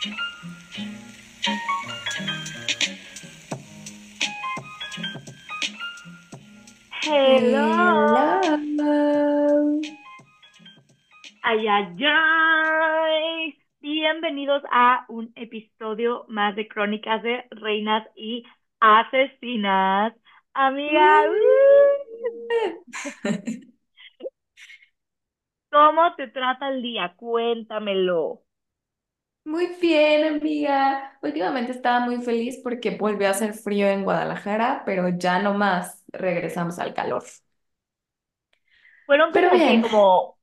Hello. Hello. Ay, ay, ay. Bienvenidos a un episodio más de Crónicas de Reinas y Asesinas. Amiga, uh, ¿cómo te trata el día? Cuéntamelo. Muy bien, amiga. Últimamente estaba muy feliz porque volvió a hacer frío en Guadalajara, pero ya no más regresamos al calor. Fueron Pero como que, bien, como,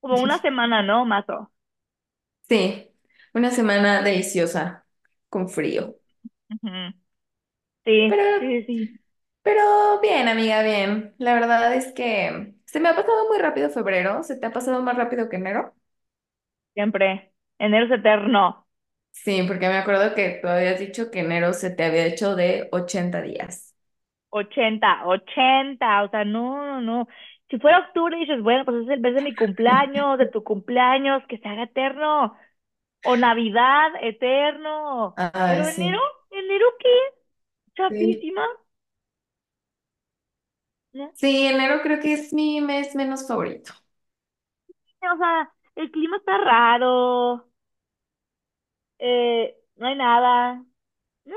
como una semana, ¿no, Mazo? sí, una semana deliciosa con frío. Ujú. Sí, Pero, sí, sí. pero bien, amiga, bien. La verdad es que se me ha pasado muy rápido febrero. ¿Se te ha pasado más rápido que enero? Siempre. Enero es eterno. Sí, porque me acuerdo que tú habías dicho que enero se te había hecho de 80 días. 80, 80, o sea, no, no, no. Si fuera octubre, dices, bueno, pues es el mes de mi cumpleaños, de tu cumpleaños, que se haga eterno. O Navidad, eterno. Pero enero, sí. ¿enero qué? Sí. ¿no? Sí, enero creo que es mi mes menos favorito. O sea, el clima está raro, eh, no hay nada. ¿no?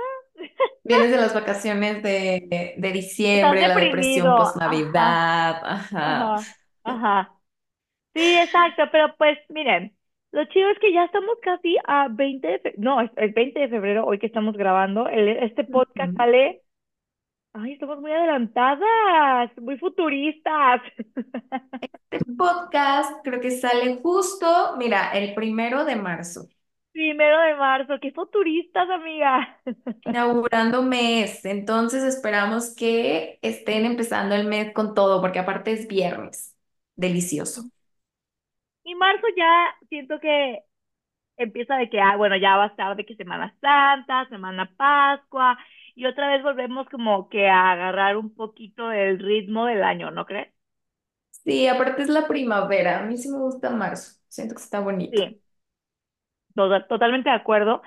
Vienes de las vacaciones de, de Estás diciembre, la depresión post-Navidad, ajá. ajá, ajá. Sí, exacto, pero pues miren, lo chido es que ya estamos casi a 20 de fe- no, es el 20 de febrero, hoy que estamos grabando, el, este podcast sale, ay, estamos muy adelantadas, muy futuristas. Este podcast creo que sale justo, mira, el primero de marzo, Primero de marzo, qué futuristas, amiga. inaugurando mes. Entonces esperamos que estén empezando el mes con todo, porque aparte es viernes. Delicioso. Y marzo ya siento que empieza de que, ah, bueno, ya va a estar de que Semana Santa, Semana Pascua, y otra vez volvemos como que a agarrar un poquito el ritmo del año, ¿no crees? Sí, aparte es la primavera. A mí sí me gusta marzo. Siento que está bonito. Sí. Totalmente de acuerdo.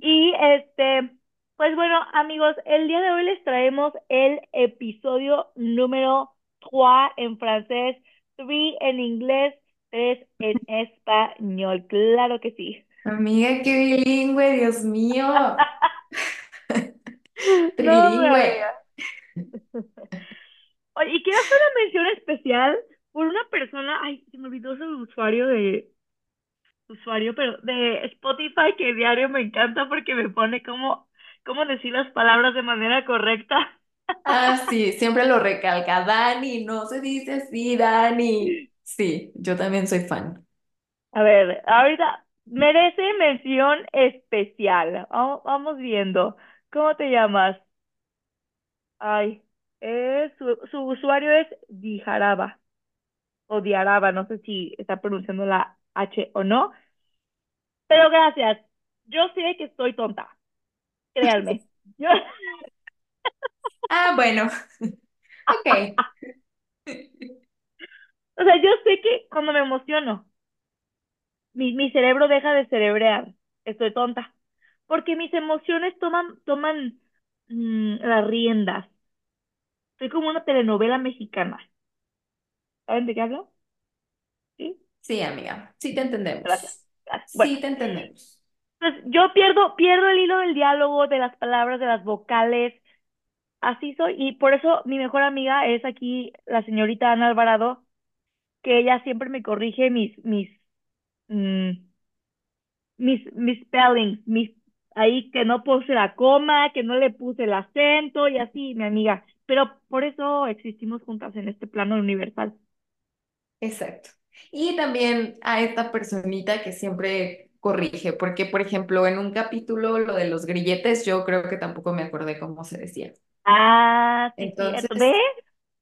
Y este, pues bueno, amigos, el día de hoy les traemos el episodio número 3 en francés, 3 en inglés, 3 en español. Claro que sí. Amiga, qué bilingüe, Dios mío. No, Trilingüe. amiga. Oye, y quiero hacer una mención especial por una persona, ay, se me olvidó su usuario de usuario, pero de Spotify que diario me encanta porque me pone cómo, cómo decir las palabras de manera correcta. Ah, sí, siempre lo recalca. Dani, no se dice así, Dani. Sí, yo también soy fan. A ver, ahorita merece mención especial. Vamos, vamos viendo. ¿Cómo te llamas? Ay, eh, su, su usuario es Dijaraba o Diaraba, no sé si está pronunciando la H o no, pero gracias. Yo sé que estoy tonta, créanme. Yo, Ah, bueno, ok. o sea, yo sé que cuando me emociono, mi, mi cerebro deja de cerebrear. Estoy tonta. Porque mis emociones toman, toman mm, las riendas. Soy como una telenovela mexicana. ¿Saben de qué hablo? Sí, amiga, sí te entendemos. gracias. Bueno, Sí te entendemos. pues yo pierdo, pierdo el hilo del diálogo, de las palabras, de las vocales. Así soy. Y por eso mi mejor amiga es aquí la señorita Ana Alvarado, que ella siempre me corrige mis, mis, mm, mis, mis spellings, mis, ahí que no puse la coma, que no le puse el acento y así, mi amiga. Pero por eso existimos juntas en este plano universal. Exacto. Y también a esta personita que siempre corrige, porque, por ejemplo, en un capítulo, lo de los grilletes, yo creo que tampoco me acordé cómo se decía. Ah, cierto. ¿Ves? Entonces,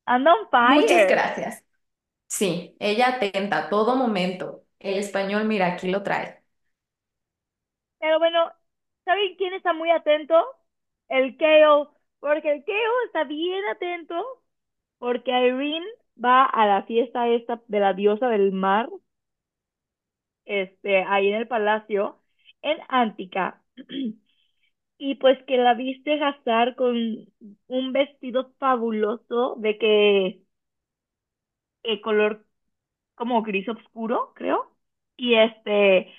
Anda on muchas gracias. Sí, ella atenta a todo momento. El español, mira, aquí lo trae. Pero bueno, ¿saben quién está muy atento? El Kale, porque el Kale está bien atento, porque Irene va a la fiesta esta de la diosa del mar, este, ahí en el palacio, en Antica. Y pues que la viste gastar con un vestido fabuloso de que el color como gris oscuro, creo. Y este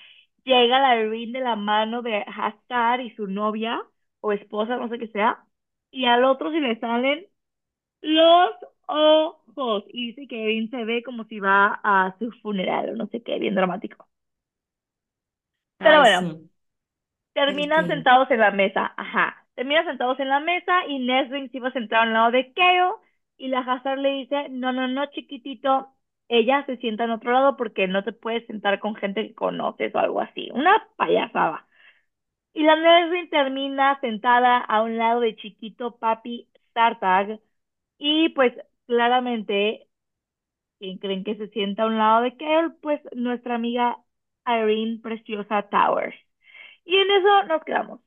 llega la Irene de la mano de Hastar y su novia o esposa, no sé qué sea. Y al otro se le salen los ojos. Y dice que Irene se ve como si va a su funeral o no sé qué, bien dramático. Pero Ay, bueno, sí, terminan sentados en la mesa. Ajá. Terminan sentados en la mesa y Nesrin se iba sentado al lado de Keo. Y la Hazard le dice, no, no, no, chiquitito. Ella se sienta en otro lado porque no te puedes sentar con gente que conoces o algo así. Una payasada. Y la Nesrin termina sentada a un lado de chiquito papi Startag. Y pues claramente, ¿quién creen que se sienta a un lado de Kale? Pues nuestra amiga Irene Preciosa Towers. Y en eso nos quedamos.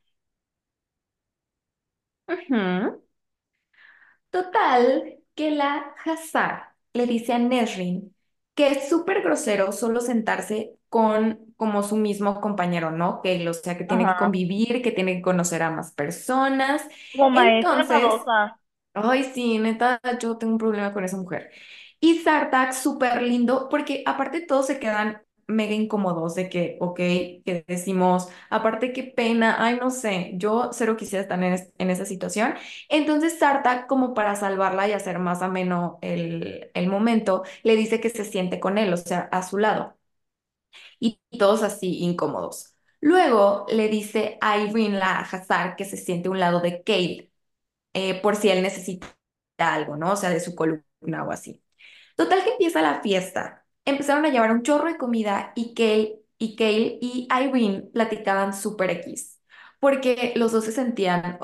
Total, que la Hazar le dice a Nesrin que es súper grosero solo sentarse con como su mismo compañero, ¿no? Que, o sea, que tiene que convivir, que tiene que conocer a más personas. Como maestra Entonces. Ay, sí, neta, yo tengo un problema con esa mujer. Y Sartak, súper lindo, porque aparte todos se quedan mega incómodos de que, ok, que decimos, aparte qué pena, ay, no sé, yo cero quisiera estar en, es- en esa situación. Entonces Sartak, como para salvarla y hacer más ameno el, el momento, le dice que se siente con él, o sea, a su lado, y todos así incómodos. Luego le dice a Irene la Hazar que se siente a un lado de Kale eh, por si él necesita algo, ¿no? O sea, de su columna o así. Total que empieza la fiesta. Empezaron a llevar un chorro de comida y Kale y, Kale y Irene platicaban súper X, porque los dos se sentían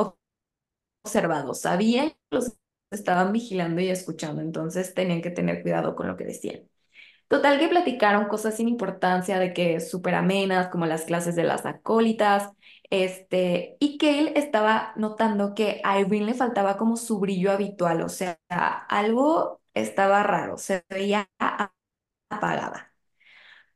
observados, sabían que los estaban vigilando y escuchando, entonces tenían que tener cuidado con lo que decían. Total que platicaron cosas sin importancia de que súper amenas, como las clases de las acólitas, este, y él estaba notando que a Irene le faltaba como su brillo habitual, o sea, algo estaba raro, se veía apagada.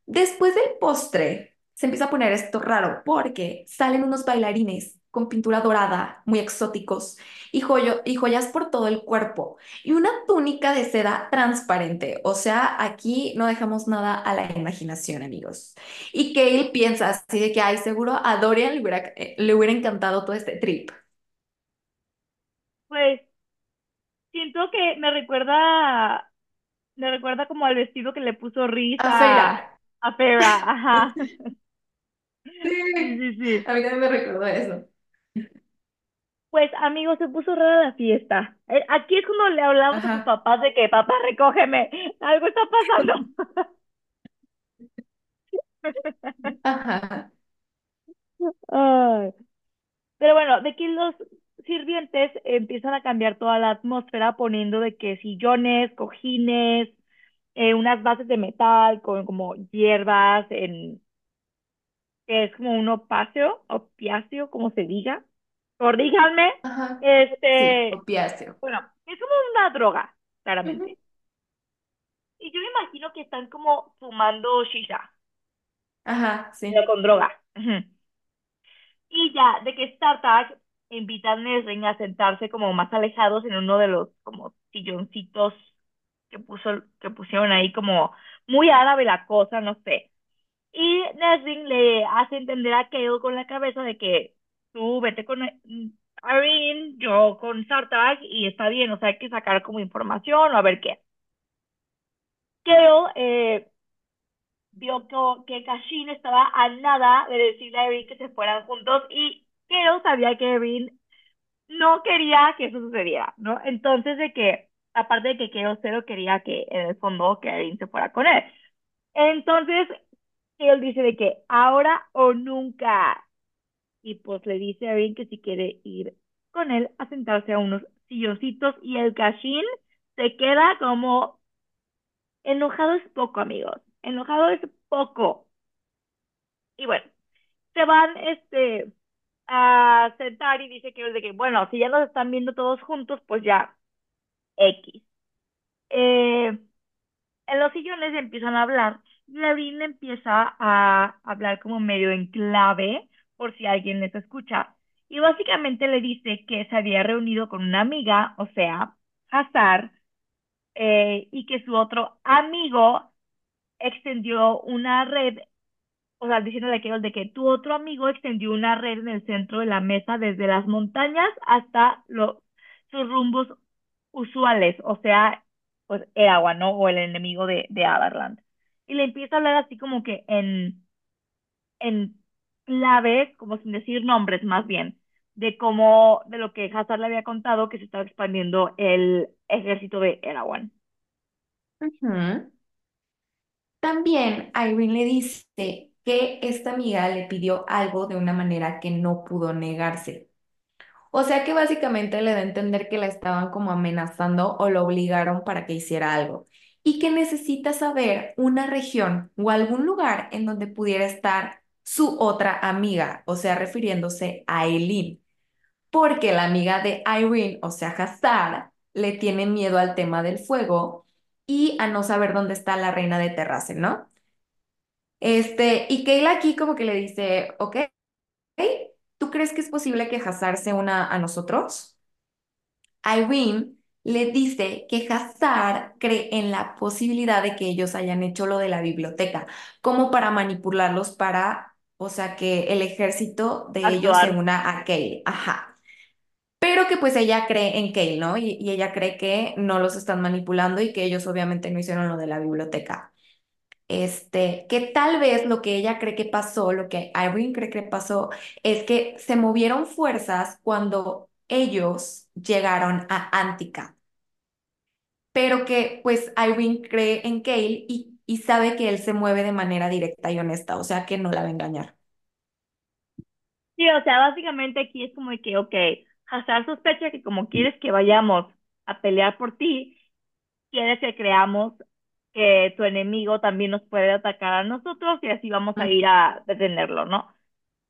Después del postre, se empieza a poner esto raro porque salen unos bailarines con pintura dorada, muy exóticos, y, joyo- y joyas por todo el cuerpo, y una túnica de seda transparente. O sea, aquí no dejamos nada a la imaginación, amigos. Y él piensa así de que, ay, seguro a Dorian le hubiera, eh, le hubiera encantado todo este trip. Pues siento que me recuerda, me recuerda como al vestido que le puso Riz A a, a Fera. Ajá. Sí, Sí, sí, sí. a mí también me recordó eso. Pues amigos, se puso rara la fiesta. Eh, Aquí es cuando le hablamos a Ajá, papás de que, papá, recógeme, algo está pasando. ajá, Ay. Pero bueno, de que los sirvientes empiezan a cambiar toda la atmósfera poniendo de que sillones, cojines, eh, unas bases de metal con como hierbas, en, que es como un opacio, opiáceo, como se diga. Corríjanme. ajá. Sí, Este, opiáceo. bueno, es como una droga, claramente. Y yo me imagino que están como fumando shisha, Ajá, pero sí. con droga. Y ya, de que StarTag invita a Nesrin a sentarse como más alejados en uno de los como silloncitos que puso, que pusieron ahí como muy árabe la cosa, no sé. Y Nesrin le hace entender a Kale con la cabeza de que tú vete con Irene, yo con StarTag y está bien, o sea, hay que sacar como información o a ver qué. Kale eh, vio que, que Kashin estaba a nada de decirle a Irene que se fueran juntos y Kale sabía que Irene no quería que eso sucediera, ¿no? Entonces de que, aparte de que Kale cero quería que en el fondo que Irene se fuera con él. Entonces, él dice de que ahora o nunca. Y pues le dice a Irene que si quiere ir con él a sentarse a unos silloncitos y el Kashin se queda como enojado es poco, amigos. Enojado es poco. Y bueno, se van este a sentar y dice que, de que bueno, si ya nos están viendo todos juntos, pues ya X. Eh, en los sillones empiezan a hablar Y empieza a hablar como medio en clave, por si alguien les escucha. Y básicamente le dice que se había reunido con una amiga, o sea, Hazar, eh, y que su otro amigo extendió una red, o sea, diciéndole de que tu otro amigo extendió una red en el centro de la mesa desde las montañas hasta los, sus rumbos usuales, o sea, pues el agua, ¿no? O el enemigo de, de Adarland. Y le empieza a hablar así como que en, en claves, como sin decir nombres más bien, de cómo, de lo que Hazard le había contado que se estaba expandiendo el ejército de Erawan. También Irene le dice que esta amiga le pidió algo de una manera que no pudo negarse. O sea que básicamente le da a entender que la estaban como amenazando o lo obligaron para que hiciera algo y que necesita saber una región o algún lugar en donde pudiera estar su otra amiga, o sea, refiriéndose a Eileen, porque la amiga de Irene, o sea, Hazar, le tiene miedo al tema del fuego y a no saber dónde está la reina de Terrace, ¿no? Este, y Kayla aquí como que le dice, ok, ¿tú crees que es posible que Hazar se una a nosotros? Irene le dice que Hazar cree en la posibilidad de que ellos hayan hecho lo de la biblioteca, como para manipularlos para, o sea, que el ejército de ellos se una a Kale. Ajá. Pero que pues ella cree en Kale, ¿no? Y, y ella cree que no los están manipulando y que ellos obviamente no hicieron lo de la biblioteca. Este, que tal vez lo que ella cree que pasó, lo que Irene cree que pasó, es que se movieron fuerzas cuando ellos llegaron a Antica, pero que pues Irene cree en Cale y, y sabe que él se mueve de manera directa y honesta, o sea que no la va a engañar. Sí, o sea, básicamente aquí es como de que, ok, Hazard sospecha que como quieres que vayamos a pelear por ti, quieres que creamos que tu enemigo también nos puede atacar a nosotros y así vamos a Mm, ir a detenerlo, ¿no?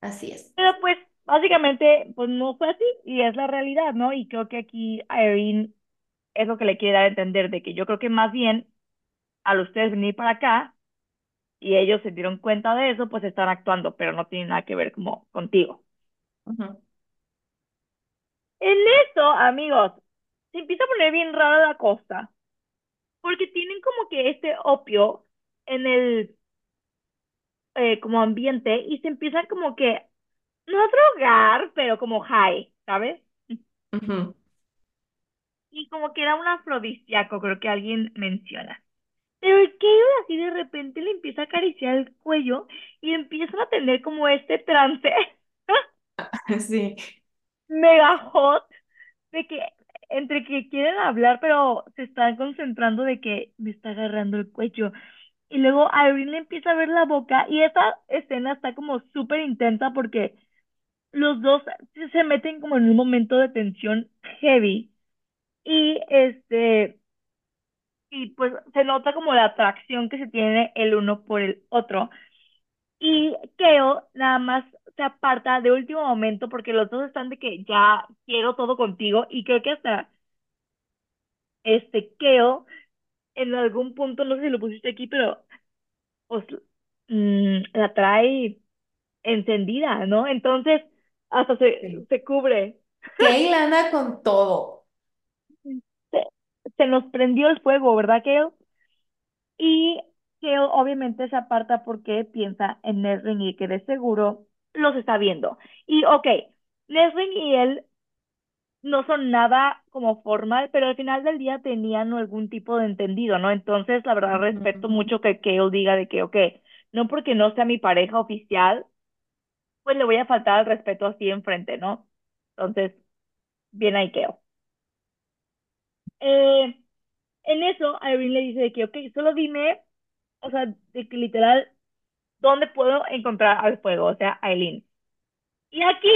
Así es. Pero pues básicamente pues no fue así y es la realidad, ¿no? Y creo que aquí Irene es lo que le quiere dar a entender de que yo creo que más bien al ustedes venir para acá y ellos se dieron cuenta de eso, pues están actuando, pero no tiene nada que ver como contigo. En eso, amigos, se empieza a poner bien rara la cosa, porque tienen como que este opio en el eh, como ambiente y se empiezan como que no a drogar, pero como high, ¿sabes? Y como que era un afrodisíaco, creo que alguien menciona. Pero el Kale así de repente le empieza a acariciar el cuello y empiezan a tener como este trance Sí, mega hot de que entre que quieren hablar, pero se están concentrando de que me está agarrando el cuello. Y luego Irene le empieza a ver la boca y esa escena está como súper intensa porque los dos se meten como en un momento de tensión heavy. Y este, y pues se nota como la atracción que se tiene el uno por el otro. Y Keo nada más se aparta de último momento porque los dos están de que ya quiero todo contigo y creo que hasta este Keo en algún punto, no sé si lo pusiste aquí, pero pues mm, la trae encendida, ¿no? Entonces hasta se, sí. se cubre. Anda con todo. Se, nos prendió el fuego, ¿verdad, Keo? Y Keo obviamente se aparta porque piensa en Nesrin y que de seguro los está viendo. Y ok, Nesrin y él no son nada como formal, pero al final del día tenían algún tipo de entendido, ¿no? Entonces, la verdad, respeto mucho que Kale diga de que, ok, no porque no sea mi pareja oficial, pues le voy a faltar al respeto así enfrente, ¿no? Entonces, bien ahí Kale. Eh, en eso, Irene le dice de que, ok, solo dime, o sea, de que literal, ¿dónde puedo encontrar al fuego? O sea, Aileen. Y aquí,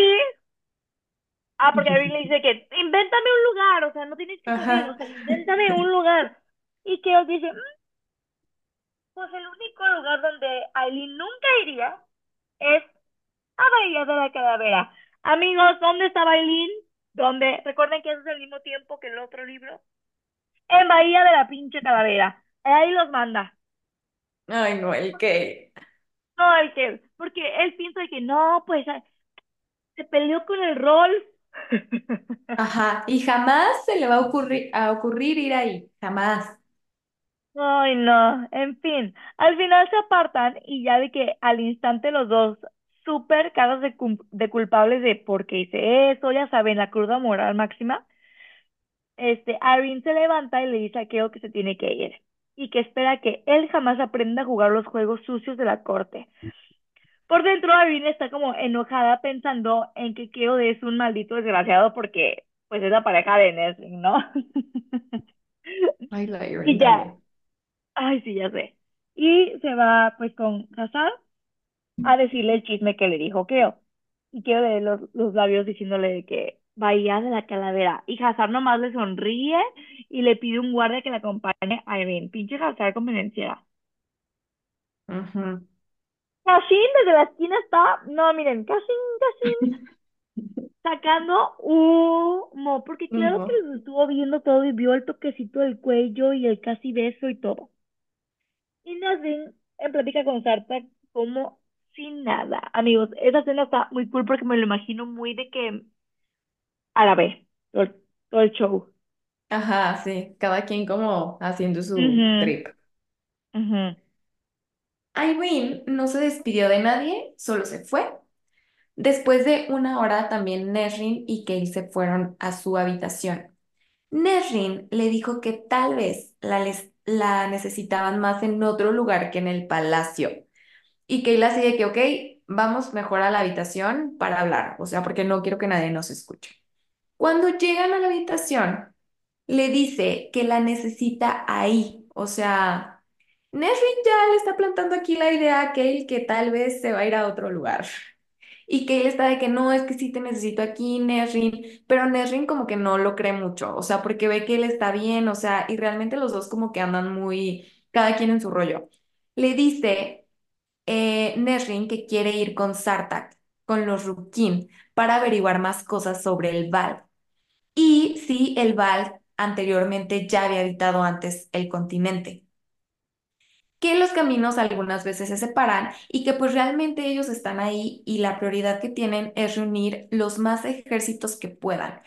ah, porque Irene le dice que, invéntame un lugar, o sea, no tienes que saber, o Ajá. sea, invéntame un lugar. Y Kale dice, Pues el único lugar donde Aileen nunca iría es a Bahía de la Calavera. Amigos, ¿dónde está Aileen? ¿Dónde? Recuerden que eso es el mismo tiempo que el otro libro. En Bahía de la pinche Calavera. Ahí los manda. Ay, no, el que. No, el que, porque él piensa que no, pues se peleó con el rol. Ajá, y jamás se le va a ocurrir, a ocurrir ir ahí, jamás. Ay, no, en fin, al final se apartan y ya de que al instante los dos súper caras de, de culpables de por qué hice eso, ya saben, la cruda moral máxima, este, Irene se levanta y le dice a Keo que se tiene que ir y que espera que él jamás aprenda a jugar los juegos sucios de la corte. Por dentro, Irene está como enojada pensando en que Keo es un maldito desgraciado porque pues es la pareja de Nesrin, ¿no? Ay, la Y ya, ay, sí, ya sé. Y se va pues con Hazard a decirle el chisme que le dijo Keo. Y Keo de los, los labios diciéndole que vaya de la calavera. Y Hazard nomás le sonríe y le pide un guardia que le acompañe a Irene. Pinche Hazard convenenciera. Ujú. Cashin desde la esquina está, no, miren, Cashin, Cashin sacando humo, porque claro que los estuvo viendo todo y vio el toquecito del cuello y el casi beso y todo. Y Nasrin en plática con Sarta como sin nada. Amigos, esa escena está muy cool porque me lo imagino muy de que árabe, todo, el todo el show. Ajá, sí, cada quien como haciendo su Ujú, trip. ujú, Irene no se despidió de nadie, solo se fue. Después de una hora, también Nesrin y Kale se fueron a su habitación. Nesrin le dijo que tal vez la, les- la necesitaban más en otro lugar que en el palacio. Y Kale así de que, ok, vamos mejor a la habitación para hablar, o sea, porque no quiero que nadie nos escuche. Cuando llegan a la habitación, le dice que la necesita ahí. O sea, Nesrin ya le está plantando aquí la idea a Kale que tal vez se va a ir a otro lugar. Y Kale está de que no, es que sí te necesito aquí, Nesrin. Pero Nesrin como que no lo cree mucho. O sea, porque ve que él está bien. O sea, y realmente los dos como que andan muy, cada quien en su rollo. Le dice eh, Nesrin que quiere ir con Sartak, con los Rukin, para averiguar más cosas sobre el Val. Y si el Val anteriormente ya había habitado antes el continente. Que los caminos algunas veces se separan y que pues realmente ellos están ahí y la prioridad que tienen es reunir los más ejércitos que puedan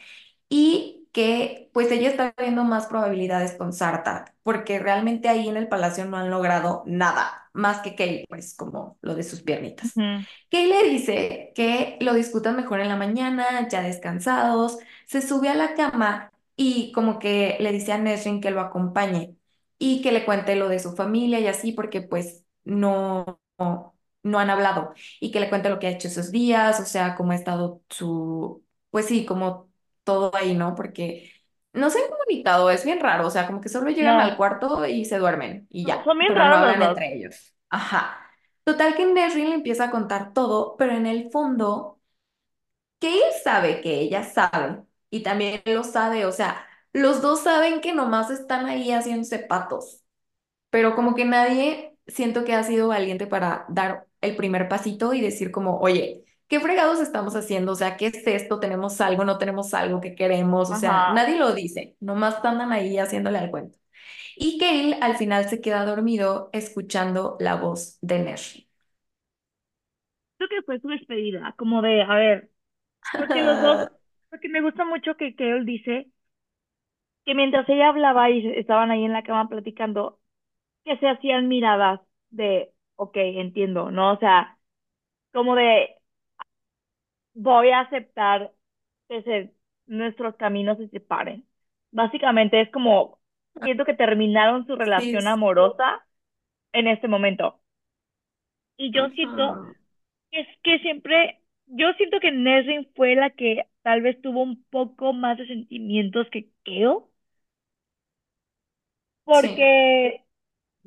y que pues ella está viendo más probabilidades con Sarta, porque realmente ahí en el palacio no han logrado nada, más que Kay, pues como lo de sus piernitas. ujú. Kay le dice que lo discutan mejor en la mañana, ya descansados, se sube a la cama y como que le dice a Nesrin que lo acompañe y que le cuente lo de su familia y así, porque pues no, no, no han hablado y que le cuente lo que ha hecho esos días, o sea, cómo ha estado su, pues sí, como todo ahí, ¿no? Porque no se han comunicado, es bien raro, o sea, como que solo llegan al No, cuarto y se duermen y no, ya, son bien pero no los hablan dos. entre ellos. Ajá. Total que Nesrin le empieza a contar todo, pero en el fondo, que él sabe que ella sabe y también lo sabe, o sea, los dos saben que nomás están ahí haciéndose patos pero como que nadie siento que ha sido valiente para dar el primer pasito y decir como, oye, ¿qué fregados estamos haciendo? O sea, ¿qué es esto? ¿Tenemos algo? ¿No tenemos algo que queremos? O sea, Ajá. nadie lo dice, nomás andan ahí haciéndole al cuento. Y Kale al final se queda dormido escuchando la voz de Nesh. Creo que fue su despedida, como de, a ver, porque los dos, porque me gusta mucho que, él dice que mientras ella hablaba y estaban ahí en la cama platicando, que se hacían miradas de, ok, entiendo, ¿no? O sea, como de, voy a aceptar que se, nuestros caminos se separen. Básicamente es como, siento que terminaron su relación amorosa en este momento. Y yo siento que es que siempre, yo siento que Nesrin fue la que tal vez tuvo un poco más de sentimientos que Keo, Sí. porque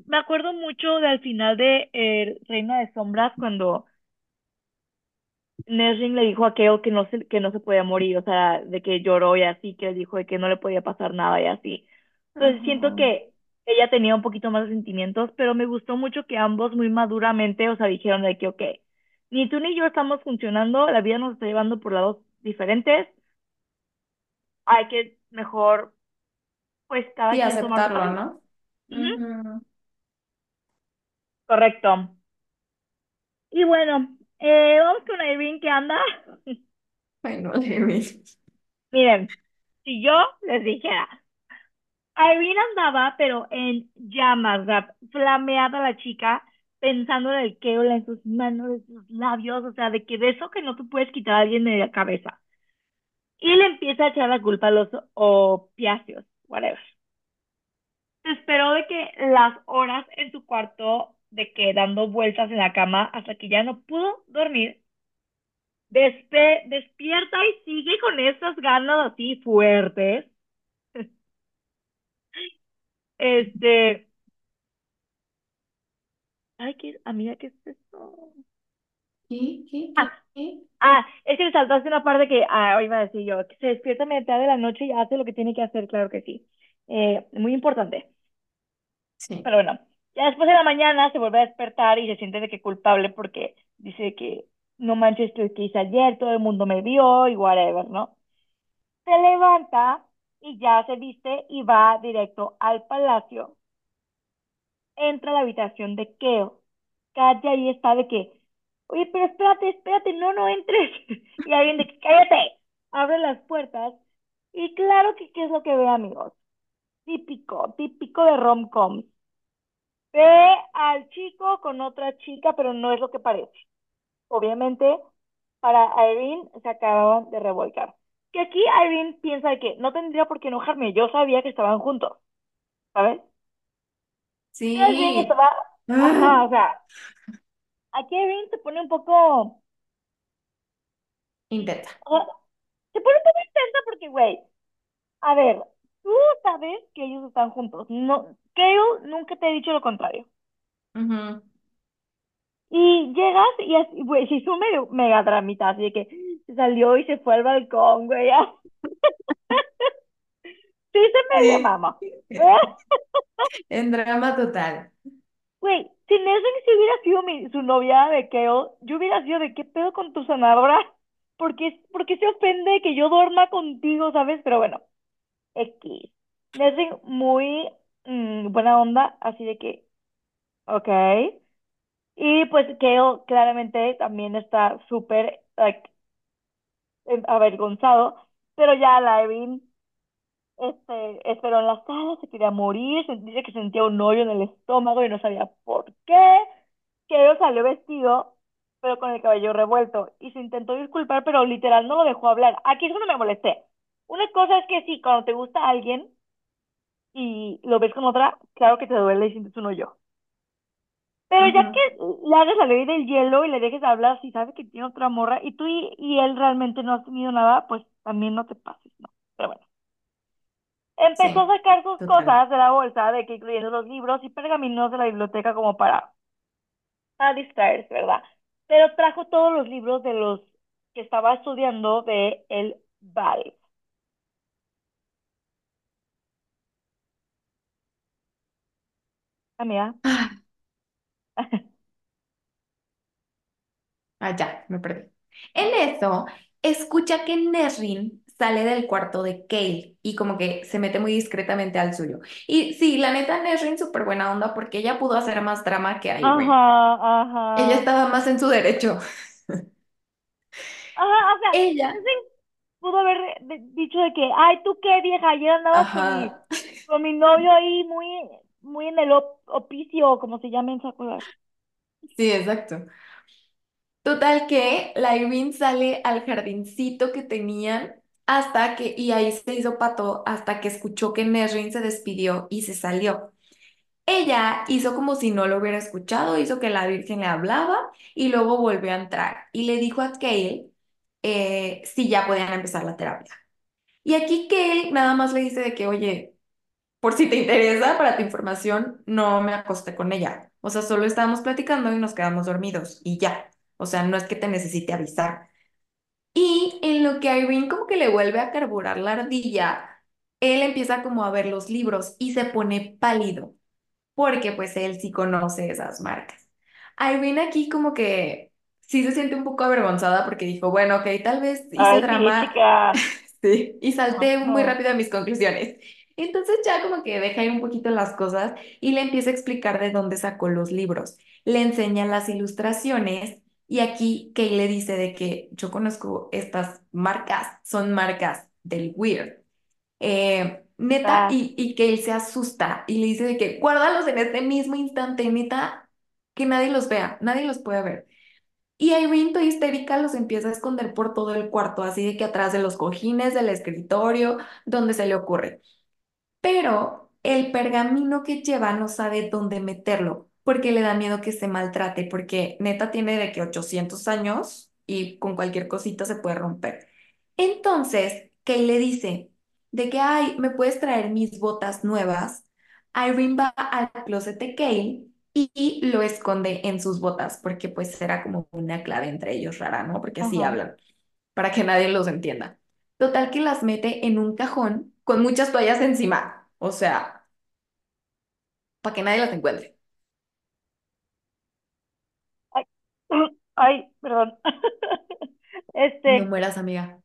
me acuerdo mucho del final de eh, Reina de Sombras cuando Nesrin le dijo a Keo que no se, que no se podía morir, o sea, de que lloró y así, que él dijo de que no le podía pasar nada y así. Entonces siento que ella tenía un poquito más de sentimientos, pero me gustó mucho que ambos muy maduramente, o sea, dijeron de que, ok, ni tú ni yo estamos funcionando, la vida nos está llevando por lados diferentes, hay que mejor, pues, cada Sí, quien tomar aceptarlo, camino. ¿no? Correcto. Y bueno, eh, vamos con Irene que anda. Ay, no, Irene. Miren, si yo les dijera, Irene andaba, pero en llamas, flameada la chica, pensando en el Keola, en sus manos, en sus labios, o sea, de que de eso que no te puedes quitar a alguien de la cabeza. Y le empieza a echar la culpa a los opiáceos, whatever. Se esperó de que las horas en su cuarto, de que dando vueltas en la cama hasta que ya no pudo dormir, despe despierta y sigue con esas ganas así fuertes. Este, ay, qué, amiga, ¿qué es esto? ¿Qué? ¿Qué? ¿Qué? Ah, ah, es que le saltaste una parte que, ah, iba a decir yo, que se despierta a mitad de la noche y hace lo que tiene que hacer, claro que sí. Eh, muy importante. Sí. Pero bueno, ya después de la mañana se vuelve a despertar y se siente de que culpable porque dice que no manches esto que hice ayer, todo el mundo me vio y whatever, ¿no? Se levanta y ya se viste y va directo al palacio. Entra a la habitación de Keo. Katia ahí está de que, oye, pero espérate, espérate, no, no entres. Y alguien de que, cállate, abre las puertas. Y claro que, ¿qué es lo que ve, amigos? Típico, típico de rom-coms. Ve al chico con otra chica, pero no es lo que parece. Obviamente, para Irene se acababan de revolcar. Que aquí Irene piensa de que no tendría por qué enojarme, yo sabía que estaban juntos, ¿sabes? Sí. estaba, ajá, Ah, o sea, aquí Irene se pone un poco, intenta. o sea, se pone un poco intensa porque, güey, a ver, tú sabes que ellos están juntos, no, Kale nunca te he dicho lo contrario. Ujú. Y llegas y así, güey, se hizo medio mega dramita, así de que se salió y se fue al balcón, güey. Sí, se medio mama. En drama total. Güey, si Nesrin si hubiera sido mi, su novia de Keo, yo hubiera sido de qué pedo con tu sanadora. ¿Por qué, por qué se ofende que yo duerma contigo, sabes? Pero bueno, X. Nesrin muy mm, buena onda, así de que, ok. Y pues Keo claramente también está súper, like, avergonzado, pero ya la Erin este, esperó en la sala, se quería morir, se- dice que sentía un hoyo en el estómago y no sabía por qué. Él salió vestido, pero con el cabello revuelto, y se intentó disculpar, pero literal no lo dejó hablar. Aquí es cuando me molesté. Una cosa es que sí, cuando te gusta alguien y lo ves con otra, claro que te duele y sientes un hoyo. Pero ya que le hagas salir del hielo y le dejes hablar, si sabes que tiene otra morra, y tú y, y él realmente no has tenido nada, pues también no te pases, ¿no? Pero bueno. Empezó a sacar sus total. cosas de la bolsa, de que incluyendo los libros y pergaminos de la biblioteca como para, para distraerse, ¿verdad? Pero trajo todos los libros de los que estaba estudiando de el Val. Amiga. Ah, ah, ya, me perdí. En eso, escucha que Nesrin sale del cuarto de Kale y como que se mete muy discretamente al suyo. Y sí, la neta, Nesrin súper buena onda porque ella pudo hacer más drama que Irene. Ajá, Ella ajá. estaba más en su derecho. Ajá, o sea, Ella, pudo haber de- dicho de que, ay, ¿tú qué, vieja? Ayer andabas con mi, ajá, con mi novio ahí muy, muy en el op- opicio, como se llama en sí, exacto. Total que la sale al jardincito que tenían hasta que, y ahí se hizo pato hasta que escuchó que Nesrin se despidió y se salió. Ella hizo como si no lo hubiera escuchado, hizo que la Virgen le hablaba y luego volvió a entrar y le dijo a Kale eh, si ya podían empezar la terapia. Y aquí Kale nada más le dice de que, oye, por si te interesa, para tu información, no me acosté con ella. O sea, solo estábamos platicando y nos quedamos dormidos y ya. O sea, no es que te necesite avisar. Y en lo que Irene como que le vuelve a carburar la ardilla, él empieza como a ver los libros y se pone pálido porque pues él sí conoce esas marcas. Irene aquí como que sí se siente un poco avergonzada porque dijo, bueno, ok, tal vez hice Ay, drama, sí, y salté muy rápido a mis conclusiones. Entonces ya como que deja ir un poquito las cosas y le empieza a explicar de dónde sacó los libros. le enseña las ilustraciones y aquí Kay le dice de que yo conozco estas marcas, son marcas del Weird. Eh, neta, Ah, y, y que él se asusta y le dice de que guárdalos en este mismo instante, neta, que nadie los vea, nadie los puede ver. Y Irene, toda histérica, los empieza a esconder por todo el cuarto, así de que atrás de los cojines, del escritorio, donde se le ocurre. Pero el pergamino que lleva no sabe dónde meterlo, porque le da miedo que se maltrate, porque neta tiene de que 800 años y con cualquier cosita se puede romper. Entonces, Kay le dice de que, ay, ¿me puedes traer mis botas nuevas? Irene va al closet de Kay y, lo esconde en sus botas, porque pues era como una clave entre ellos rara, ¿no? Porque así ajá. hablan, para que nadie los entienda. Total que las mete en un cajón con muchas toallas encima, o sea, para que nadie las encuentre. Ay, ay, perdón. No Este, mueras, amiga.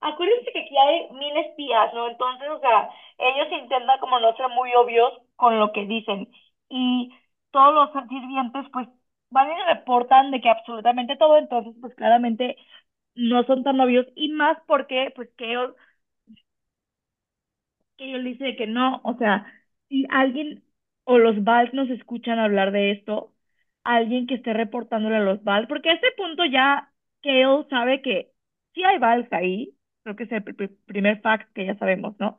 acuérdense que aquí hay mil espías, ¿no? Entonces, o sea, ellos intentan como no ser muy obvios con lo que dicen. Y todos los sirvientes, pues, van y reportan de que absolutamente todo, entonces, pues, claramente no son tan obvios. Y más porque, pues, que ellos que yo le dice de que no, o sea, si alguien o los Vals nos escuchan hablar de esto, alguien que esté reportándole a los Vals, porque a este punto ya Kale sabe que sí hay Vals ahí, creo que es el pr- pr- primer fact que ya sabemos, ¿no?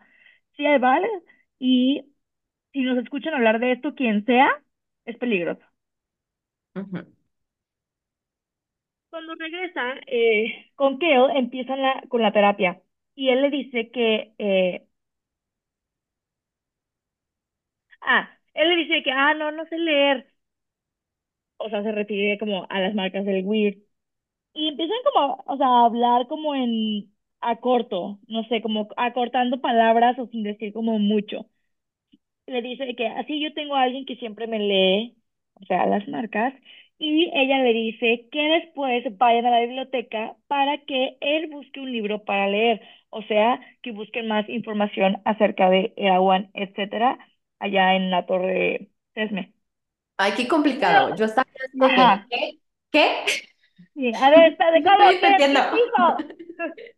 Sí hay Vals y si nos escuchan hablar de esto, quien sea, es peligroso. Cuando regresa eh, con Kale, empiezan la, con la terapia y él le dice que, eh, ah, él le dice que, ah, no, no sé leer. o sea, se refiere como a las marcas del Weird. Y empiezan como, o sea, a hablar como en a corto, no sé, como acortando palabras o sin decir como mucho. Le dice que así yo tengo a alguien que siempre me lee, o sea, las marcas, y ella le dice que después vayan a la biblioteca para que él busque un libro para leer, o sea, que busquen más información acerca de Erawan, etcétera, allá en la Torre Sesme. Ay, qué Pero, complicado. Yo estaba que, ajá, ¿qué? Sí, a ver, está de.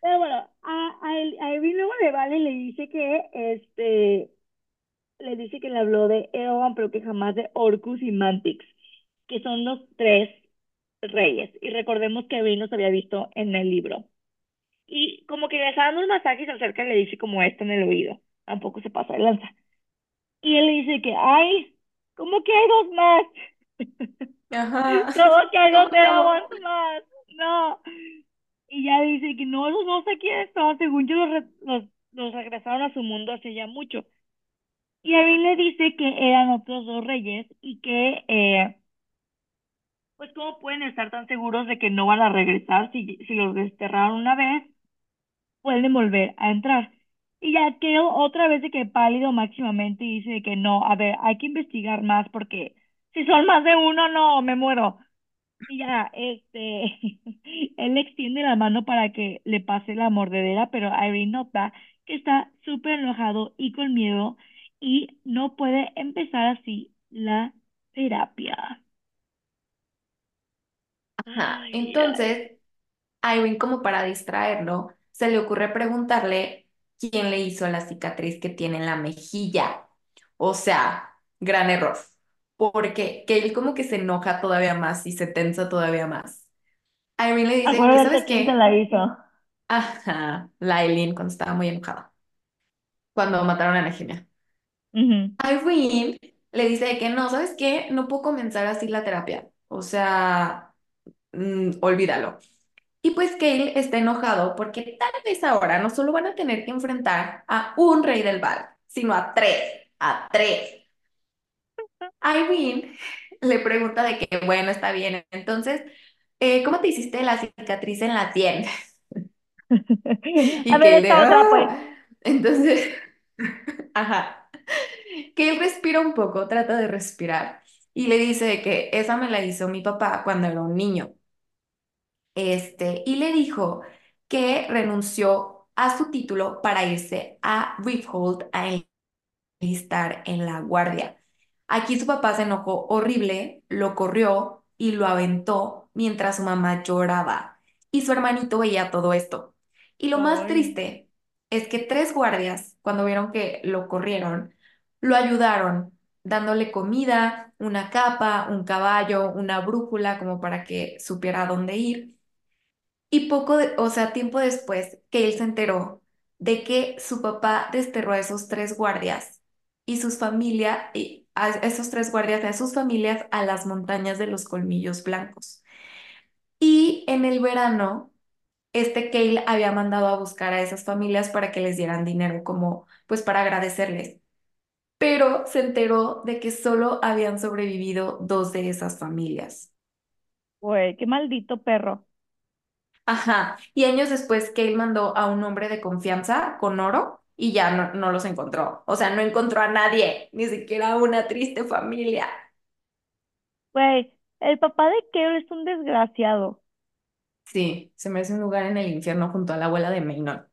Pero bueno, a, a, él- a luego le vale y le dice que, este, le dice que le habló de Eogan, pero que jamás de Orcus y Mantix, que son los tres reyes. Y recordemos que Irving los había visto en el libro. Y como que le está dando unos masajes acerca y le dice como esto en el oído. Tampoco se pasa de lanza. Y él le dice que, ay, ¿cómo que hay dos más? Ajá. ¿Cómo que hay dos ¿Cómo, Eogans cómo? más? No. Y ya dice que no, los no sé quiénes son, según yo los, re- los, los regresaron a su mundo hace ya mucho. Y Erin le dice que eran otros dos reyes y que, eh, pues, ¿cómo pueden estar tan seguros de que no van a regresar si, si los desterraron una vez? Pueden volver a entrar. Y ya quedó otra vez de que pálido máximamente y dice de que no, a ver, hay que investigar más porque si son más de uno, no, me muero. Y ya, este, él le extiende la mano para que le pase la mordedera, pero Irene nota que está súper enojado y con miedo y no puede empezar así la terapia. Ajá. Entonces, Irene, como para distraerlo, se le ocurre preguntarle quién le hizo la cicatriz que tiene en la mejilla. O sea, gran error. Porque que él como que se enoja todavía más y se tensa todavía más. Irene le dice que, ¿sabes Acuérdate quién te qué? la hizo. Ajá, la Eileen cuando estaba muy enojada, cuando mataron a Nehemia. Ujú. Irene le dice de que no, ¿sabes qué? No puedo comenzar así la terapia. O sea, mm, olvídalo. Y pues Cale está enojado porque tal vez ahora no solo van a tener que enfrentar a un rey del Val, sino a tres, a tres. Irene le pregunta de que, bueno, está bien, entonces, eh, ¿cómo te hiciste la cicatriz en la sien? A Y ver, Cale de, esta otra, pues. ¡ah! Entonces, ajá, Cale respira un poco, trata de respirar y le dice de que esa me la hizo mi papá cuando era un niño. Este, y le dijo que renunció a su título para irse a Rifthold a enlistar en la guardia. Aquí su papá se enojó horrible, lo corrió y lo aventó mientras su mamá lloraba. Y su hermanito veía todo esto. Y lo más triste es que tres guardias, cuando vieron que lo corrieron, lo ayudaron, dándole comida, una capa, un caballo, una brújula, como para que supiera dónde ir. Y poco, de- o sea, tiempo después, que él se enteró de que su papá desterró a esos tres guardias y sus familias, a esos tres guardias, a sus familias, a las montañas de los Colmillos Blancos. Y en el verano, este Cale había mandado a buscar a esas familias para que les dieran dinero, como pues para agradecerles. Pero se enteró de que solo habían sobrevivido dos de esas familias. güey, qué maldito perro. Ajá. Y años después, Cale mandó a un hombre de confianza con oro y ya no, no los encontró. O sea, no encontró a nadie, ni siquiera a una triste familia. Güey, el papá de Carol es un desgraciado. Sí, se merece un lugar en el infierno junto a la abuela de Maynard.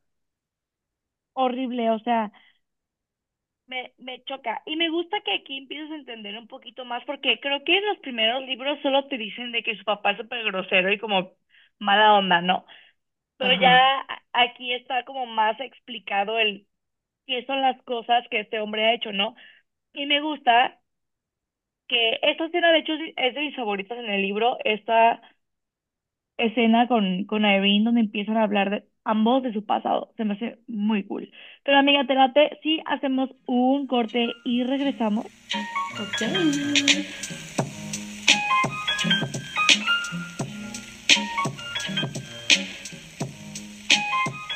Horrible, o sea, me, me choca. Y me gusta que aquí empieces a entender un poquito más, porque creo que en los primeros libros solo te dicen de que su papá es súper grosero y como mala onda, ¿no? Pero Ajá. ya aquí está como más explicado el qué son las cosas que este hombre ha hecho, ¿no? Y me gusta que esta escena, de hecho, es es de mis favoritas en el libro, esta escena con, con Irene, donde empiezan a hablar de ambos de su pasado. Se me hace muy cool. Pero amiga, te late si hacemos un corte y regresamos. Ok.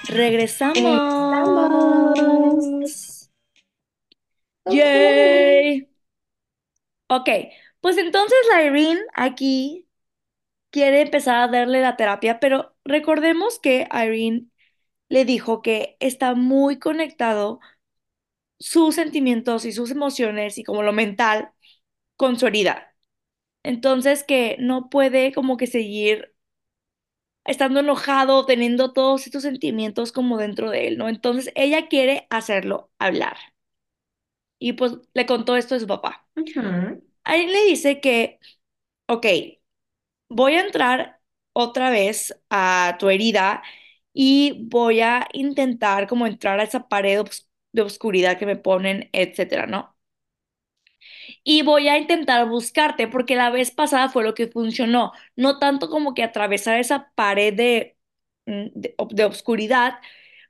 Regresamos. Yay. Ok, pues entonces la Irene aquí quiere empezar a darle la terapia, pero recordemos que Irene le dijo que está muy conectado sus sentimientos y sus emociones y como lo mental con su herida. Entonces que no puede como que seguir estando enojado, teniendo todos estos sentimientos como dentro de él, ¿no? Entonces ella quiere hacerlo hablar. Y pues le contó esto a su papá. Ahí le dice que, ok, voy a entrar otra vez a tu herida y voy a intentar como entrar a esa pared obs- de oscuridad que me ponen, etcétera, ¿no? Y voy a intentar buscarte porque la vez pasada fue lo que funcionó, no tanto como que atravesar esa pared de, mm, de, de obscuridad,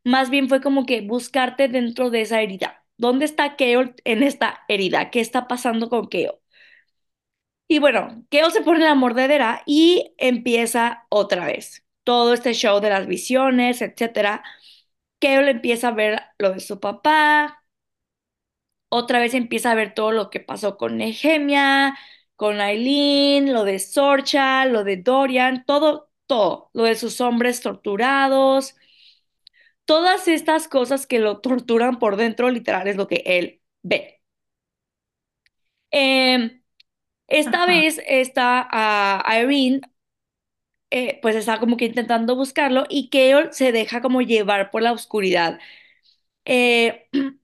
más bien fue como que buscarte dentro de esa herida. ¿Dónde está Keo en esta herida? ¿Qué está pasando con Keo? Y bueno, Keo se pone la mordedera y empieza otra vez. Todo este show de las visiones, etcétera. Keo le empieza a ver lo de su papá, otra vez empieza a ver todo lo que pasó con Nehemia, con Aileen, lo de Sorcha, lo de Dorian, todo, todo, lo de sus hombres torturados, todas estas cosas que lo torturan por dentro, literal, es lo que él ve. Em, esta Ajá. vez está a Irene, eh, pues está como que intentando buscarlo y Keol se deja como llevar por la oscuridad. Eh,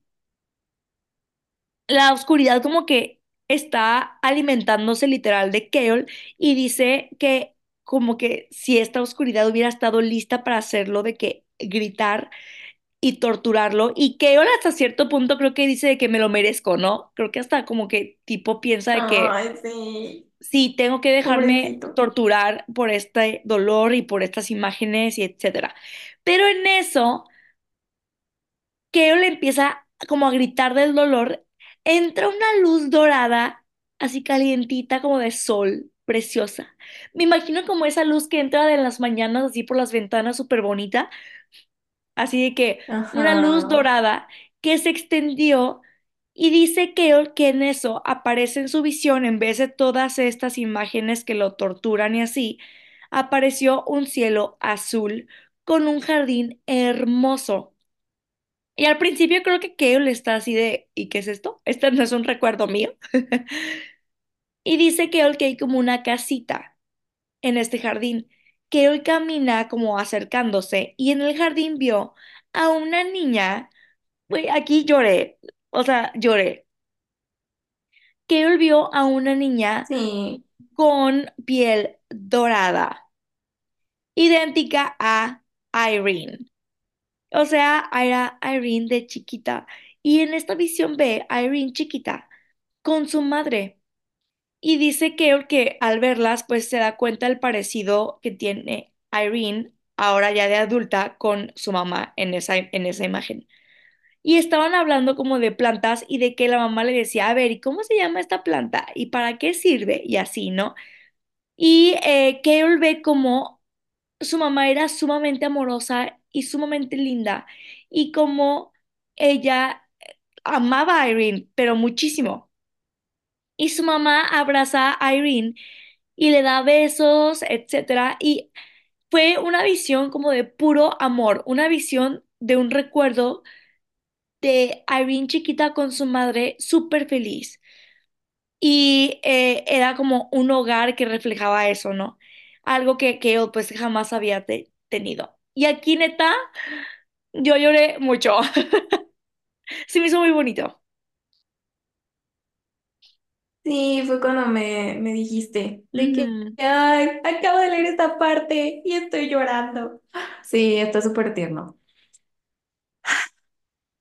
la oscuridad como que está alimentándose literal de Keol y dice que como que si esta oscuridad hubiera estado lista para hacerlo, de que gritar y torturarlo, y Keol hasta cierto punto creo que dice de que me lo merezco, ¿no? Creo que hasta como que tipo piensa de que Ay, sí. sí, tengo que dejarme Pobrecito. torturar por este dolor y por estas imágenes y etcétera. Pero en eso él empieza como a gritar del dolor, entra una luz dorada, así calientita como de sol, preciosa. Me imagino como esa luz que entra de las mañanas así por las ventanas, súper bonita, así de que una luz dorada que se extendió y dice que, que en eso aparece en su visión, en vez de todas estas imágenes que lo torturan y así, apareció un cielo azul con un jardín hermoso. Y al principio creo que Kale está así de, ¿y qué es esto? Este no es un recuerdo mío. Y dice Kale que hay como una casita en este jardín. Kale camina como acercándose y en el jardín vio a una niña. Güey, aquí lloré. O sea, lloré. Carol vio a una niña Sí, con piel dorada, idéntica a Irene. O sea, era Irene de chiquita. Y en esta visión ve a Irene chiquita con su madre. Y dice que, que al verlas, pues se da cuenta del parecido que tiene Irene, ahora ya de adulta, con su mamá en esa, en esa imagen. Y estaban hablando como de plantas y de que la mamá le decía, a ver, ¿y cómo se llama esta planta? ¿Y para qué sirve? Y así, ¿no? Y eh, Carol ve como su mamá era sumamente amorosa y sumamente linda y como ella amaba a Irene, pero muchísimo. Y su mamá abraza a Irene y le da besos, etcétera, y fue una visión como de puro amor, una visión de un recuerdo de Irene chiquita con su madre súper feliz. Y eh, era como un hogar que reflejaba eso, ¿no? Algo que, que yo pues jamás había te- tenido. Y aquí neta, yo lloré mucho. Se me hizo muy bonito. sí, fue cuando me, me dijiste de que, ay, acabo de leer esta parte y estoy llorando. Sí, está súper tierno.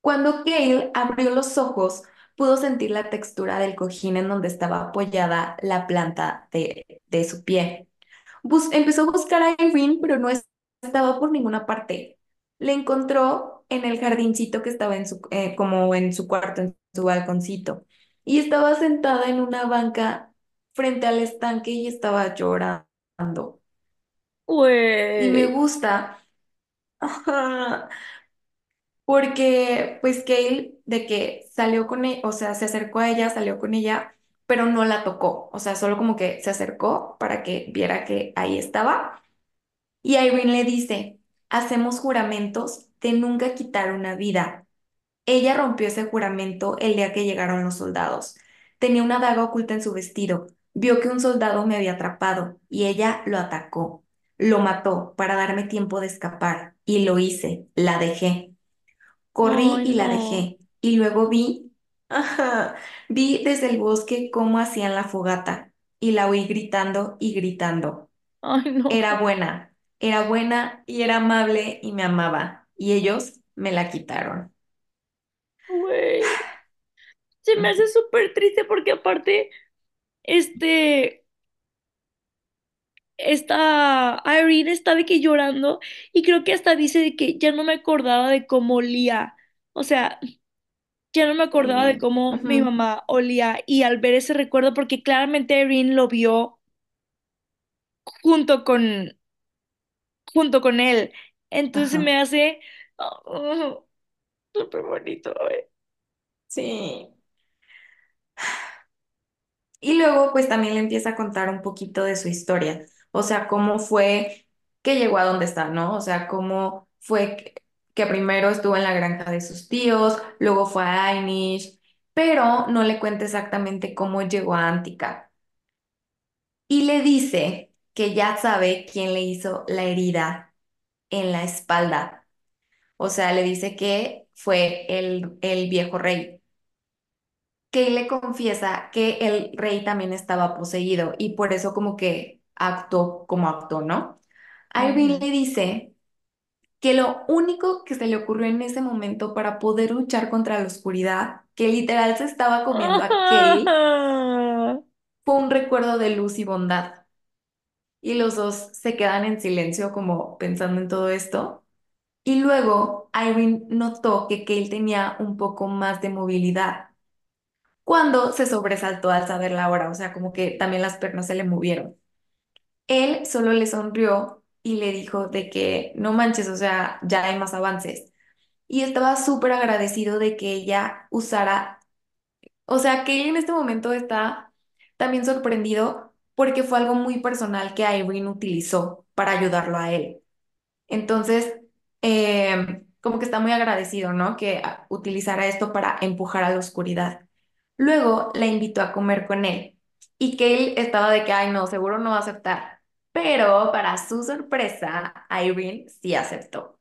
Cuando Cale abrió los ojos, pudo sentir la textura del cojín en donde estaba apoyada la planta de, de su pie. Bus- empezó a buscar a Irene, pero no es- estaba por ninguna parte. Le encontró en el jardincito que estaba en su, eh, como en su cuarto, en su balconcito. Y estaba sentada en una banca frente al estanque y estaba llorando. Y me gusta, porque pues Kale de que salió con ella, o sea, se acercó a ella, salió con ella, pero no la tocó. O sea, solo como que se acercó para que viera que ahí estaba Y Irene le dice, hacemos juramentos de nunca quitar una vida. Ella rompió ese juramento el día que llegaron los soldados. Tenía una daga oculta en su vestido. Vio que un soldado me había atrapado y ella lo atacó. Lo mató para darme tiempo de escapar y lo hice, la dejé. Corrí y la no. dejé y luego vi, ajá, vi desde el bosque cómo hacían la fogata y la oí gritando y gritando. Ay, no. Era buena, era buena y era amable y me amaba. Y ellos me la quitaron. Güey. Se me hace súper triste porque aparte, este, esta Irene está de que llorando y creo que hasta dice de que ya no me acordaba de cómo olía. O sea, ya no me acordaba de cómo mi mamá olía y al ver ese recuerdo, porque claramente Irene lo vio junto con, junto con él. Entonces Ajá. me hace oh, súper bonito, güey. Sí. Y luego, pues también le empieza a contar un poquito de su historia. O sea, cómo fue que llegó a donde está, ¿no? O sea, cómo fue que, que primero estuvo en la granja de sus tíos, luego fue a Ainish, pero no le cuenta exactamente cómo llegó a Antica. y le dice que ya sabe quién le hizo la herida en la espalda. O sea, le dice que fue el, el viejo rey, que le confiesa que el rey también estaba poseído y por eso como que actuó como actuó, ¿no? Irving Ujú. le dice que lo único que se le ocurrió en ese momento para poder luchar contra la oscuridad, que literal se estaba comiendo a Kale, fue un recuerdo de luz y bondad. Y los dos se quedan en silencio como pensando en todo esto. Y luego Irene notó que Kale tenía un poco más de movilidad cuando se sobresaltó al saber la hora, o sea, como que también las piernas se le movieron. Él solo le sonrió y le dijo de que no manches, o sea, ya hay más avances. Y estaba súper agradecido de que ella usara, o sea, que él en este momento está también sorprendido porque fue algo muy personal que Irene utilizó para ayudarlo a él. Entonces, eh, como que está muy agradecido, ¿no? Que ah, utilizara esto para empujar a la oscuridad. Luego la invitó a comer con él y él estaba de que, ay, no, seguro no va a aceptar. Pero para su sorpresa, Irene sí aceptó.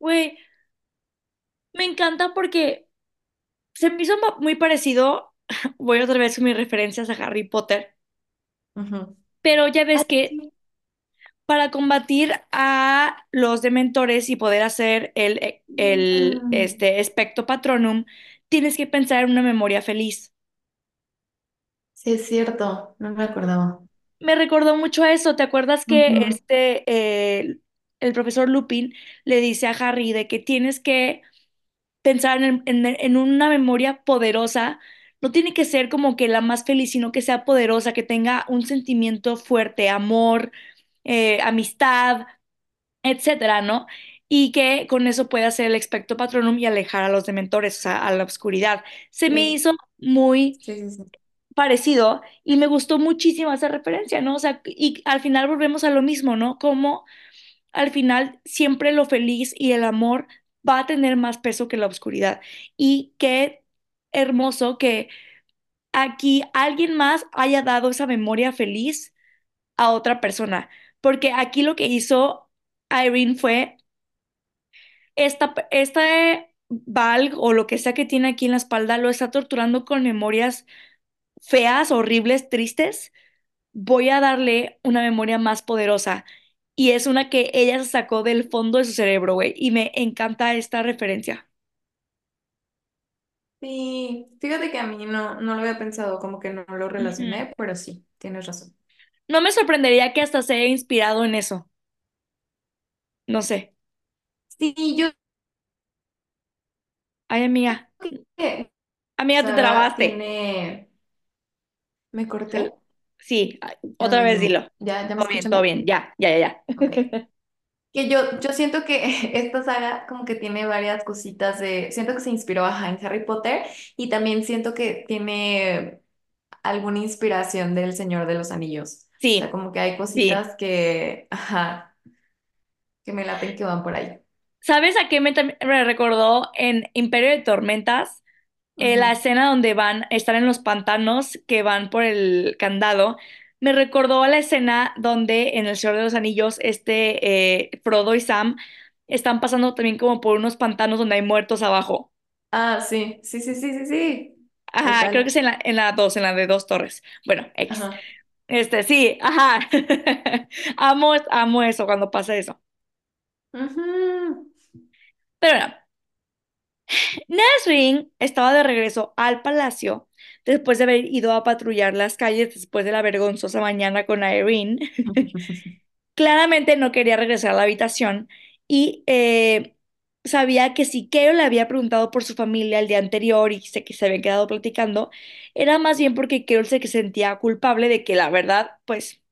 Güey, me encanta porque se me hizo muy parecido. voy otra vez con mis referencias a Harry Potter, pero ya ves que para combatir a los dementores y poder hacer el, el Mm, este, Expecto Patronum, tienes que pensar en una memoria feliz. sí, es cierto, no me acordaba. Me recordó mucho a eso. ¿Te acuerdas que este, eh, el profesor Lupin le dice a Harry de que tienes que pensar en, en- en una memoria poderosa? No tiene que ser como que la más feliz, sino que sea poderosa, que tenga un sentimiento fuerte, amor, eh, amistad, etcétera, ¿no? Y que con eso pueda hacer el expecto patronum y alejar a los dementores, o sea, a la oscuridad. Se me hizo muy sí, sí, sí. parecido y me gustó muchísimo esa referencia, ¿no? O sea, y al final volvemos a lo mismo, ¿no? Como al final siempre lo feliz y el amor va a tener más peso que la oscuridad. Y qué hermoso que aquí alguien más haya dado esa memoria feliz a otra persona, porque aquí lo que hizo Irene fue esta, este Val o lo que sea que tiene aquí en la espalda lo está torturando con memorias feas, horribles, tristes voy a darle una memoria más poderosa. Y es una que ella sacó del fondo de su cerebro, güey. Y me encanta esta referencia. Sí, fíjate que a mí no, no lo había pensado, como que no lo relacioné, pero sí, tienes razón. No me sorprendería que hasta se haya inspirado en eso. No sé. Sí, yo Ay, amiga. Amiga, te Saga trabaste. tiene... ¿Me corté? Sí, otra vez dilo. ¿Ya, ya me Todo bien, todo bien? bien. Ya, ya, ya, Ok. Que yo, yo siento que esta saga como que tiene varias cositas de... Siento que se inspiró ajá, en Harry Potter y también siento que tiene alguna inspiración del Señor de los Anillos. O sea, Sí, como que hay sí. cositas que, ajá, que me laten que van por ahí. ¿Sabes a qué me, me recordó en Imperio de Tormentas? eh, la escena donde van, están en los pantanos que van por el candado, me recordó a la escena donde en El Señor de los Anillos, este eh, Frodo y Sam están pasando también como por unos pantanos donde hay muertos abajo. Ah, sí, sí, sí, sí, sí, sí. Ajá, creo que es en la, en la dos, en la de dos torres. Bueno, X. Ajá. Este, sí, ajá. Amo, amo eso cuando pasa eso. Pero bueno, Nasrin estaba de regreso al palacio después de haber ido a patrullar las calles después de la vergonzosa mañana con Irene. Claramente no quería regresar a la habitación y eh, sabía que si Keo le había preguntado por su familia el día anterior y sé que se habían quedado platicando, era más bien porque Keo se sentía culpable de que la verdad, pues,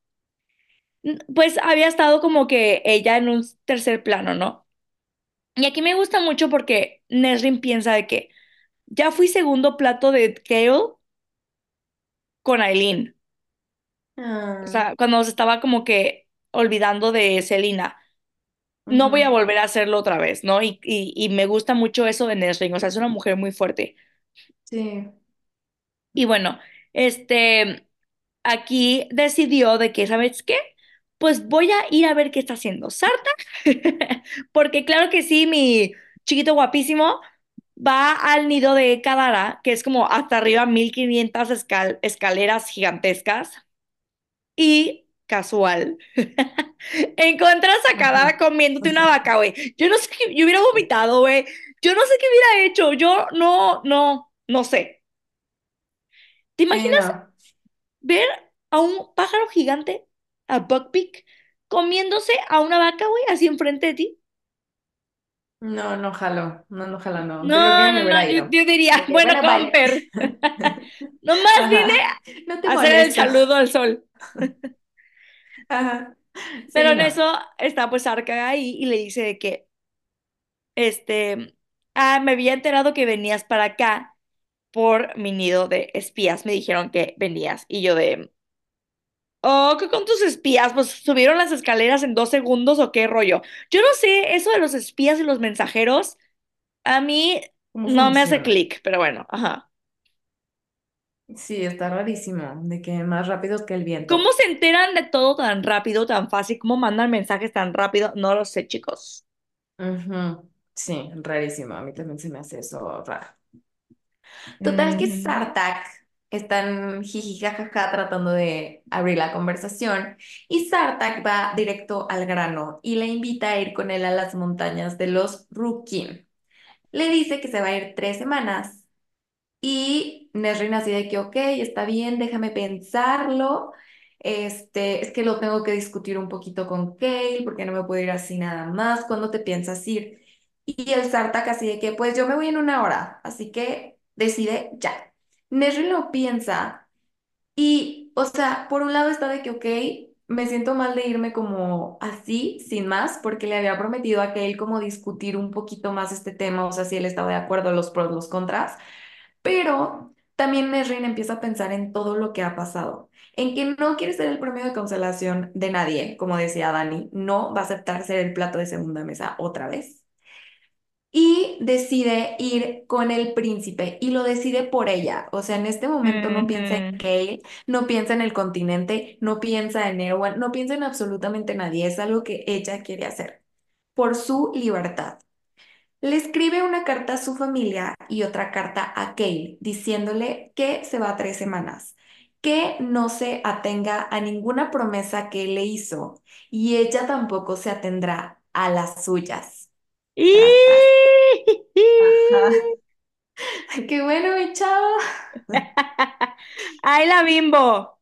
pues había estado como que ella en un tercer plano, ¿no? Y aquí me gusta mucho porque Nesrin piensa de que ya fui segundo plato de Kale con Aileen. O Ah, sea, cuando se estaba como que olvidando de Selina. No voy a volver a hacerlo otra vez, ¿no? Y, y, y me gusta mucho eso de Nesrin. O sea, es una mujer muy fuerte. Sí. Y bueno, este, aquí decidió de que, ¿sabes qué? Pues voy a ir a ver qué está haciendo Sarta. Porque claro que sí, mi chiquito guapísimo va al nido de Kadara, que es como hasta arriba 1500 escal- escaleras gigantescas. Y casual. Encuentras a Kadara comiéndote una vaca, güey. Yo no sé qué, yo hubiera vomitado, güey. Yo no sé qué hubiera hecho. Yo no, no, no sé. ¿Te imaginas ver a un pájaro gigante, a Buckbeak, comiéndose a una vaca, güey, así enfrente de ti? No, no jalo. No, no jalo, no. No, no, no, yo, diría, bueno, bueno. Comper, nomás vine. No te a hacer el saludo al sol. Ajá. Pero en no. eso está pues Arca ahí y le dice de que, este, ah, me había enterado que venías para acá por mi nido de espías. Me dijeron que venías. Y yo de, oh, ¿qué con tus espías? Pues subieron las escaleras en dos segundos o qué rollo. Yo no sé, eso de los espías y los mensajeros, a mí ¿Cómo no me hace clic, pero bueno, ajá. Sí, está rarísimo. De que más rápido que el ¿Cómo viento. se enteran de todo tan rápido, tan fácil? ¿Cómo mandan mensajes tan rápido? No lo sé, chicos. Sí, rarísimo. A mí también se me hace eso raro. Total que Mm, Sartak. Están jiji jajaja tratando de abrir la conversación y Sartak va directo al grano y le invita a ir con él a las montañas de los Rukin. Le dice que se va a ir tres semanas y Nesrin así de que, ok, está bien, déjame pensarlo. Este, es que lo tengo que discutir un poquito con Kale porque no me puedo ir así nada más. ¿Cuándo te piensas ir? Y el Sartak así de que, pues yo me voy en una hora, así que decide ya. Nesrin lo piensa y, o sea, por un lado está de que, ok, me siento mal de irme como así, sin más, porque le había prometido a Kale como discutir un poquito más este tema, o sea, si él estaba de acuerdo, los pros, los contras. Pero también Nesrin empieza a pensar en todo lo que ha pasado, en que no quiere ser el premio de consolación de nadie, como decía Dani, no va a aceptar ser el plato de segunda mesa otra vez. Y decide ir con el príncipe y lo decide por ella. O sea, en este momento no piensa en. Kale, no piensa en el continente, no piensa en Erwan, no piensa en absolutamente nadie. Es algo que ella quiere hacer por su libertad. Le escribe una carta a su familia y otra carta a Kale, diciéndole que se va a tres semanas, que no se atenga a ninguna promesa que él le hizo y ella tampoco se atendrá a las suyas. Ajá. Qué bueno, mi chavo. ¡Ay, la bimbo!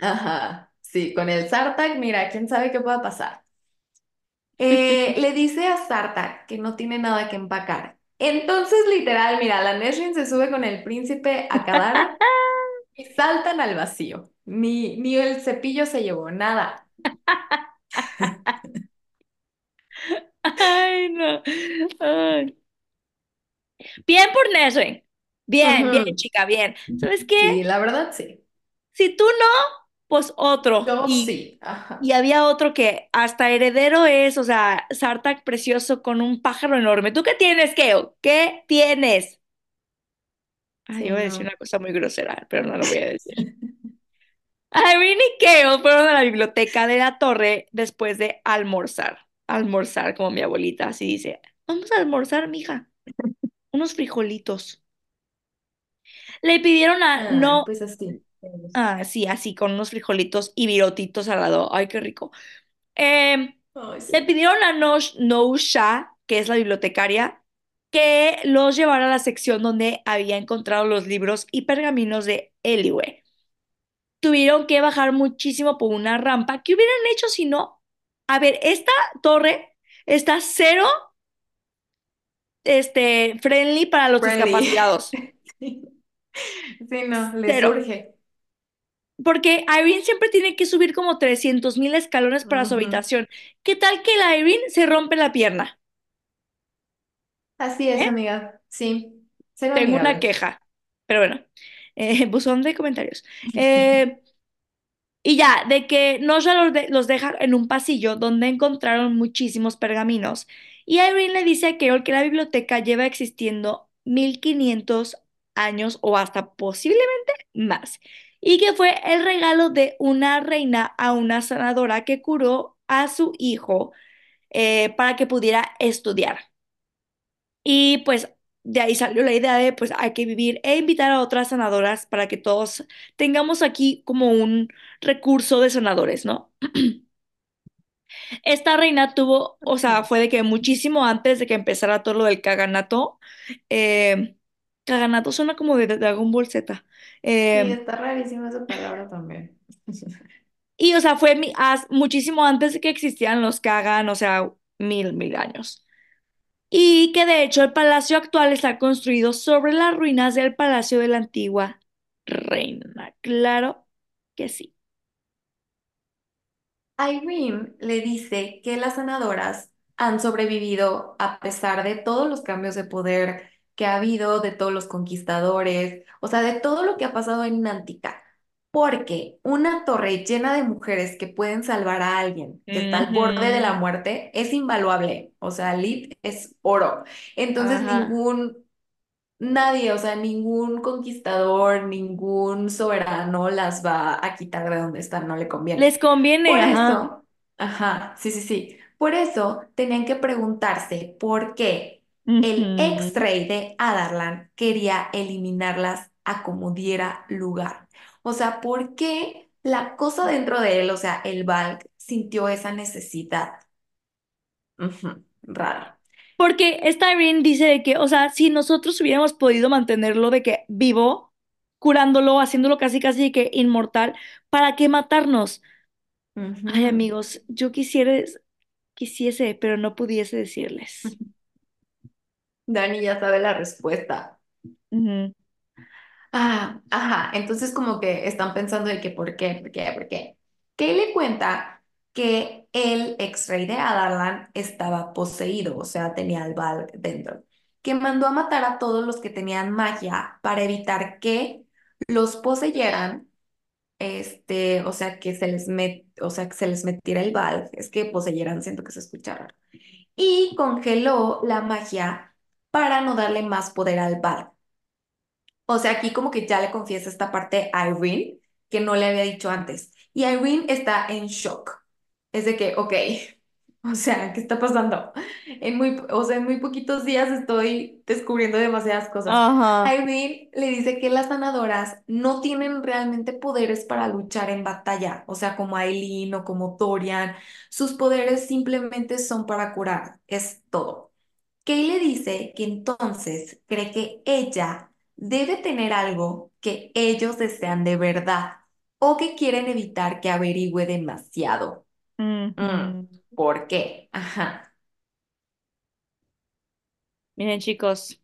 Ajá. Sí, con el Sartak, mira, quién sabe qué pueda pasar. Eh, le dice a Sartak que no tiene nada que empacar. Entonces, literal, mira, la Nesrin se sube con el príncipe a Kadara y saltan al vacío. Ni, ni el cepillo se llevó, nada. Ay. Bien por Nesrin. Bien, bien, chica, bien. ¿Sabes qué? Sí, la verdad sí. Si tú no, pues otro. Yo Y, sí, y había otro que hasta heredero es, o sea, Sartak precioso con un pájaro enorme. ¿Tú qué tienes, Keo? ¿Qué tienes? Ay, Sí, iba a decir una cosa muy grosera, pero no lo voy a decir. Irene y Kale fueron a la biblioteca de la torre después de almorzar. Almorzar, como mi abuelita así dice. Vamos a almorzar, mija. Unos frijolitos. Le pidieron a Ah, no, pues así. ah, sí, así, con unos frijolitos y virotitos al lado. Ay, qué rico. Eh, Ay, le pidieron a Nosh, Nousha, que es la bibliotecaria, que los llevara a la sección donde había encontrado los libros y pergaminos de Eliwe. tuvieron que bajar muchísimo por una rampa. ¿Qué hubieran hecho si no? A ver, esta torre está cero, este, friendly para los Friendly. discapacitados. Sí, no, les Cero. urge. Porque Irene siempre tiene que subir como trescientos mil escalones para su habitación. ¿Qué tal que la Irene se rompe la pierna? Así es, ¿Eh? amiga. Sí, cero Tengo una queja. Pero bueno, eh, buzón de comentarios. Eh, Y ya, de que Nosha los, de- los deja en un pasillo donde encontraron muchísimos pergaminos. Y Irene le dice a Carol que la biblioteca lleva existiendo 1500 años o hasta posiblemente más. Y que fue el regalo de una reina a una sanadora que curó a su hijo eh, para que pudiera estudiar. Y pues de ahí salió la idea de pues hay que vivir e invitar a otras sanadoras para que todos tengamos aquí como un recurso de sanadores, ¿no? Esta reina tuvo, o sea, fue de que muchísimo antes de que empezara todo lo del Kaganato, eh, Kaganato suena como de Dragon Ball Z. Sí, Eh, está rarísima esa palabra también. y, o sea, fue mi- as- muchísimo antes de que existieran los Kagan, o sea, mil, mil años. y que de hecho el palacio actual está construido sobre las ruinas del palacio de la antigua reina. Claro que sí. Irene le dice que las sanadoras han sobrevivido a pesar de todos los cambios de poder que ha habido, de todos los conquistadores, o sea, de todo lo que ha pasado en Nántica. Porque una torre llena de mujeres que pueden salvar a alguien que está al borde de la muerte es invaluable. O sea, Lit es oro. Entonces, Ajá. ningún Nadie, o sea, ningún conquistador, ningún soberano las va a quitar de donde están, no le conviene. Les conviene, Por ajá. eso, ajá, sí, sí, sí. Por eso tenían que preguntarse por qué el ex rey de Adarlan quería eliminarlas a como diera lugar. O sea, ¿por qué la cosa dentro de él, o sea, el Valk, sintió esa necesidad? Ujú, raro. Porque esta Irene dice de que, o sea, si nosotros hubiéramos podido mantenerlo de que vivo, curándolo, haciéndolo casi casi que inmortal, ¿para qué matarnos? Ay, amigos, yo quisiera, quisiese, pero no pudiese decirles. Dani ya sabe la respuesta. Ujú, Ah, ajá. Entonces como que están pensando de que por qué, por qué, por qué. Kay le cuenta que el ex rey de Adarlan estaba poseído, o sea, tenía al Valk dentro, que mandó a matar a todos los que tenían magia para evitar que los poseyeran, este, o sea, que se les met, o sea, que se les metiera el Valk, es que poseyeran, siento que se escucha raro. Y congeló la magia para no darle más poder al Valk. O sea, aquí como que ya le confiesa esta parte a Irene que no le había dicho antes. Y Irene está en shock. Es de que, ok, o sea, ¿qué está pasando? En muy, o sea, en muy poquitos días estoy descubriendo demasiadas cosas. Ajá. Irene le dice que las sanadoras no tienen realmente poderes para luchar en batalla, o sea, como Aileen o como Dorian. Sus poderes simplemente son para curar, es todo. Kay le dice que entonces cree que ella debe tener algo que ellos desean de verdad o que quieren evitar que averigüe demasiado. Mm. ¿por qué? Ajá. Miren, chicos,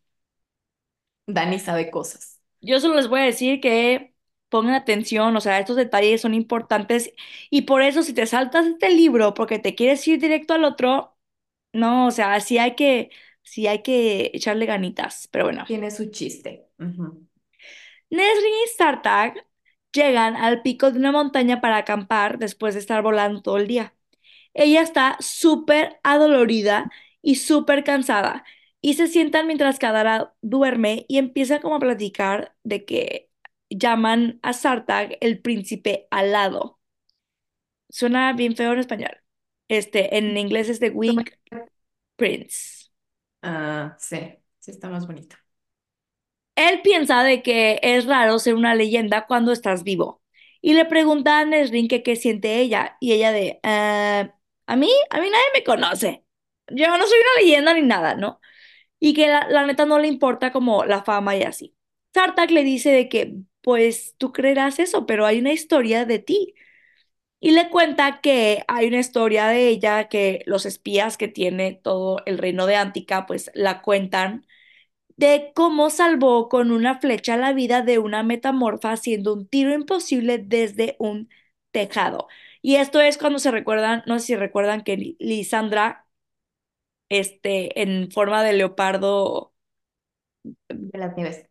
Dani sabe cosas. yo solo les voy a decir que pongan atención, o sea, estos detalles son importantes y por eso si te saltas este libro porque te quieres ir directo al otro, no, o sea, sí hay que, sí hay que echarle ganitas, pero bueno. Tiene su chiste. Ujú. Nesrin y Startag llegan al pico de una montaña para acampar después de estar volando todo el día. Ella está súper adolorida y súper cansada y se sientan mientras Kadara duerme y empieza como a platicar de que llaman a Sartag el príncipe alado. Suena bien feo en español. Este, en inglés es The Wing Prince. Ah, sí, sí está más bonito. Él piensa de que es raro ser una leyenda cuando estás vivo. Y le pregunta a Nesrin que qué siente ella. Y ella de, "Ah, a mí, a mí nadie me conoce. Yo no soy una leyenda ni nada, ¿no? Y que la, la neta no le importa como la fama y así. Sartak le dice de que, pues tú creerás eso, pero hay una historia de ti. Y le cuenta que hay una historia de ella que los espías que tiene todo el reino de Antica, pues la cuentan de cómo salvó con una flecha la vida de una metamorfa haciendo un tiro imposible desde un tejado. Y esto es cuando se recuerdan, no sé si recuerdan que Li- Lisandra, este, en forma de leopardo De las nieves.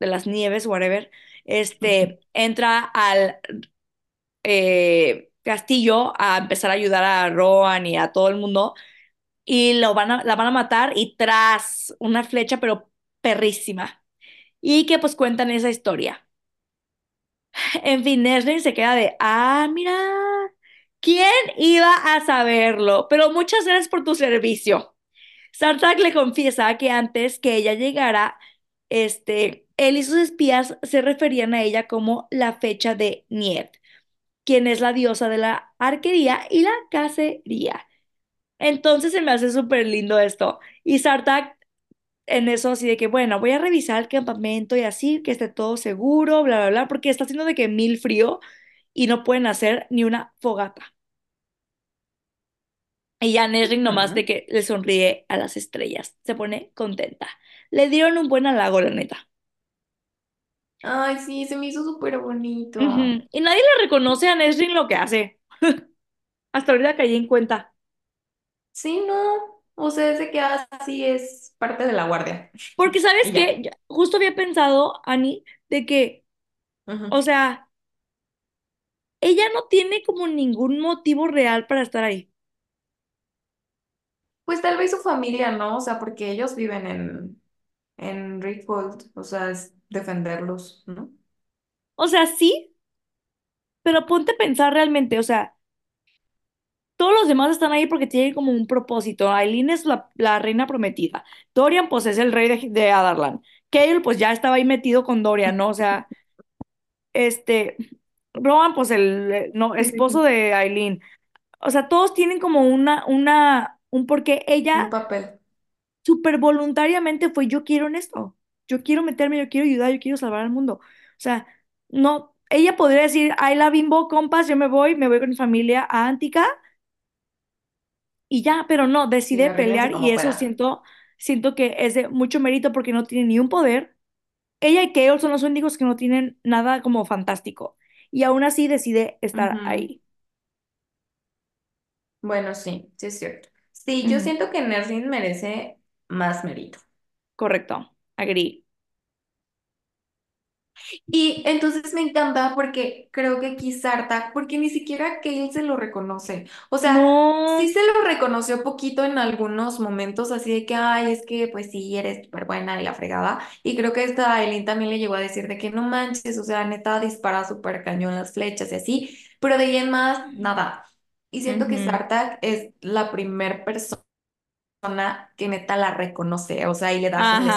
de las nieves, whatever, este, entra al eh, castillo a empezar a ayudar a Rohan y a todo el mundo y lo van a, la van a matar y tras una flecha, pero perrísima. Y que pues cuentan esa historia. En fin, Nesrin se queda de, ah, mira, ¿quién iba a saberlo? Pero muchas gracias por tu servicio. Sartak le confiesa que antes que ella llegara, este, él y sus espías se referían a ella como la fecha de Niet, quien es la diosa de la arquería y la cacería. Entonces se me hace súper lindo esto. Y Sartak en eso así de que, bueno, voy a revisar el campamento y así, que esté todo seguro, bla, bla, bla, porque está haciendo de que mil frío y no pueden hacer ni una fogata. Y ya Nesrin nomás de que le sonríe a las estrellas, se pone contenta. Le dieron un buen halago, la neta. Ay, sí, se me hizo súper bonito. Y nadie le reconoce a Nesrin lo que hace. Hasta ahorita caí en cuenta. Sí, no. O sea, desde que así es parte de la guardia. Porque, ¿sabes Y ya. Ya- Justo había pensado, Ani, de que, o sea, ella no tiene como ningún motivo real para estar ahí. Pues tal vez su familia, ¿no? O sea, porque ellos viven en, en Rickfold, o sea, es defenderlos, ¿no? O sea, sí, pero ponte a pensar realmente, o sea, todos los demás están ahí porque tienen como un propósito. Aileen es la, la reina prometida. Dorian, pues, es el rey de, de Adarlan. Cale pues ya estaba ahí metido con Dorian, ¿no? O sea, este, Rowan pues el eh, no, esposo de Aileen. O sea, todos tienen como una, una, un porqué. Un Ella papel. súper voluntariamente fue, yo quiero en esto, yo quiero meterme, yo quiero ayudar, yo quiero salvar al mundo. O sea, no, ella podría decir, ay, la bimbo, compas, yo me voy, me voy con mi familia a Antica y ya, pero no, decide pelear y eso siento, siento que es de mucho mérito porque no tiene ni un poder. Ella y Kaol son los únicos que no tienen nada como fantástico y aún así decide estar ahí. Bueno, sí, sí es cierto. Sí, yo siento que Nerlin merece más mérito. Correcto, agree. Y entonces me encanta porque creo que aquí Sartak, porque ni siquiera Kale se lo reconoce. O sea, sí No. se lo reconoció poquito en algunos momentos, así de que, ay, es que pues sí, eres súper buena y la fregada. Y creo que esta Aileen también le llegó a decir de que no manches, o sea, neta dispara súper cañón las flechas y así, pero de ahí en más, nada. Y siento que Ujú, Sartak es la primer persona que neta la reconoce, o sea, y le da como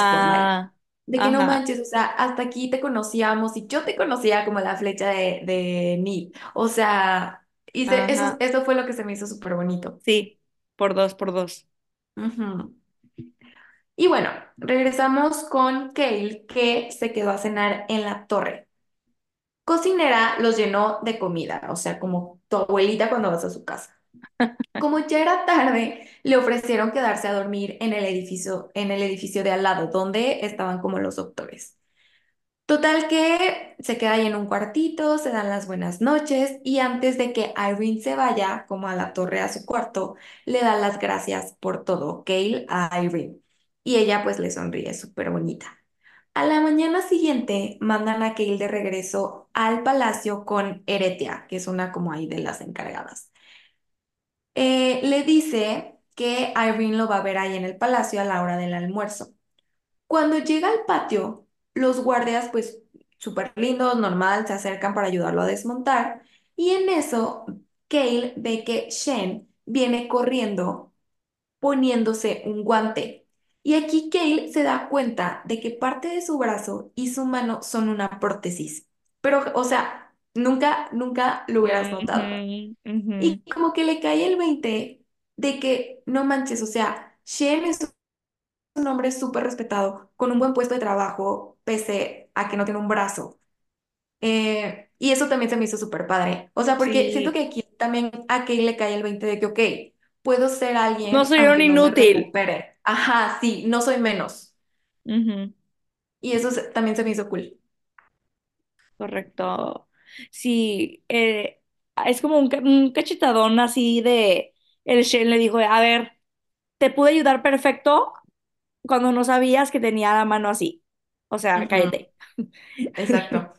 Ajá, De que no manches, o sea, hasta aquí te conocíamos y yo te conocía como la flecha de, de Nid. O sea, y se- eso, eso fue lo que se me hizo súper bonito. Sí, por dos, por dos. Y bueno, regresamos con Kale, que se quedó a cenar en la torre. Cocinera los llenó de comida, o sea, como tu abuelita cuando vas a su casa. Como ya era tarde, le ofrecieron quedarse a dormir en el edificio, en el edificio de al lado, donde estaban como los doctores. Total que se queda ahí en un cuartito, se dan las buenas noches y antes de que Irene se vaya, como a la torre a su cuarto, le da las gracias por todo, Kale a Irene. Y ella pues le sonríe súper bonita. A la mañana siguiente mandan a Kale de regreso al palacio con Eretia, que es una como ahí de las encargadas. Eh, le dice que Irene lo va a ver ahí en el palacio a la hora del almuerzo. Cuando llega al patio, los guardias, pues súper lindos, normal, se acercan para ayudarlo a desmontar. Y en eso, Kale ve que Shen viene corriendo poniéndose un guante. Y aquí Kale se da cuenta de que parte de su brazo y su mano son una prótesis. Pero, o sea, nunca, nunca lo hubieras notado. Y como que le cae el 20 de que, no manches, o sea, Shen es un hombre súper respetado, con un buen puesto de trabajo, pese a que no tiene un brazo. Eh, y eso también se me hizo súper padre. O sea, porque siento que aquí también a Kay le cae el 20 de que, ok, puedo ser no alguien soy un no inútil. recupere. Ajá, sí, no soy menos. Y eso también se me hizo cool. Correcto. Sí, eh, es como un, un cachetadón así de, el Shen le dijo, a ver, te pude ayudar perfecto cuando no sabías que tenía la mano así. O sea, Ujú, cállate. exacto.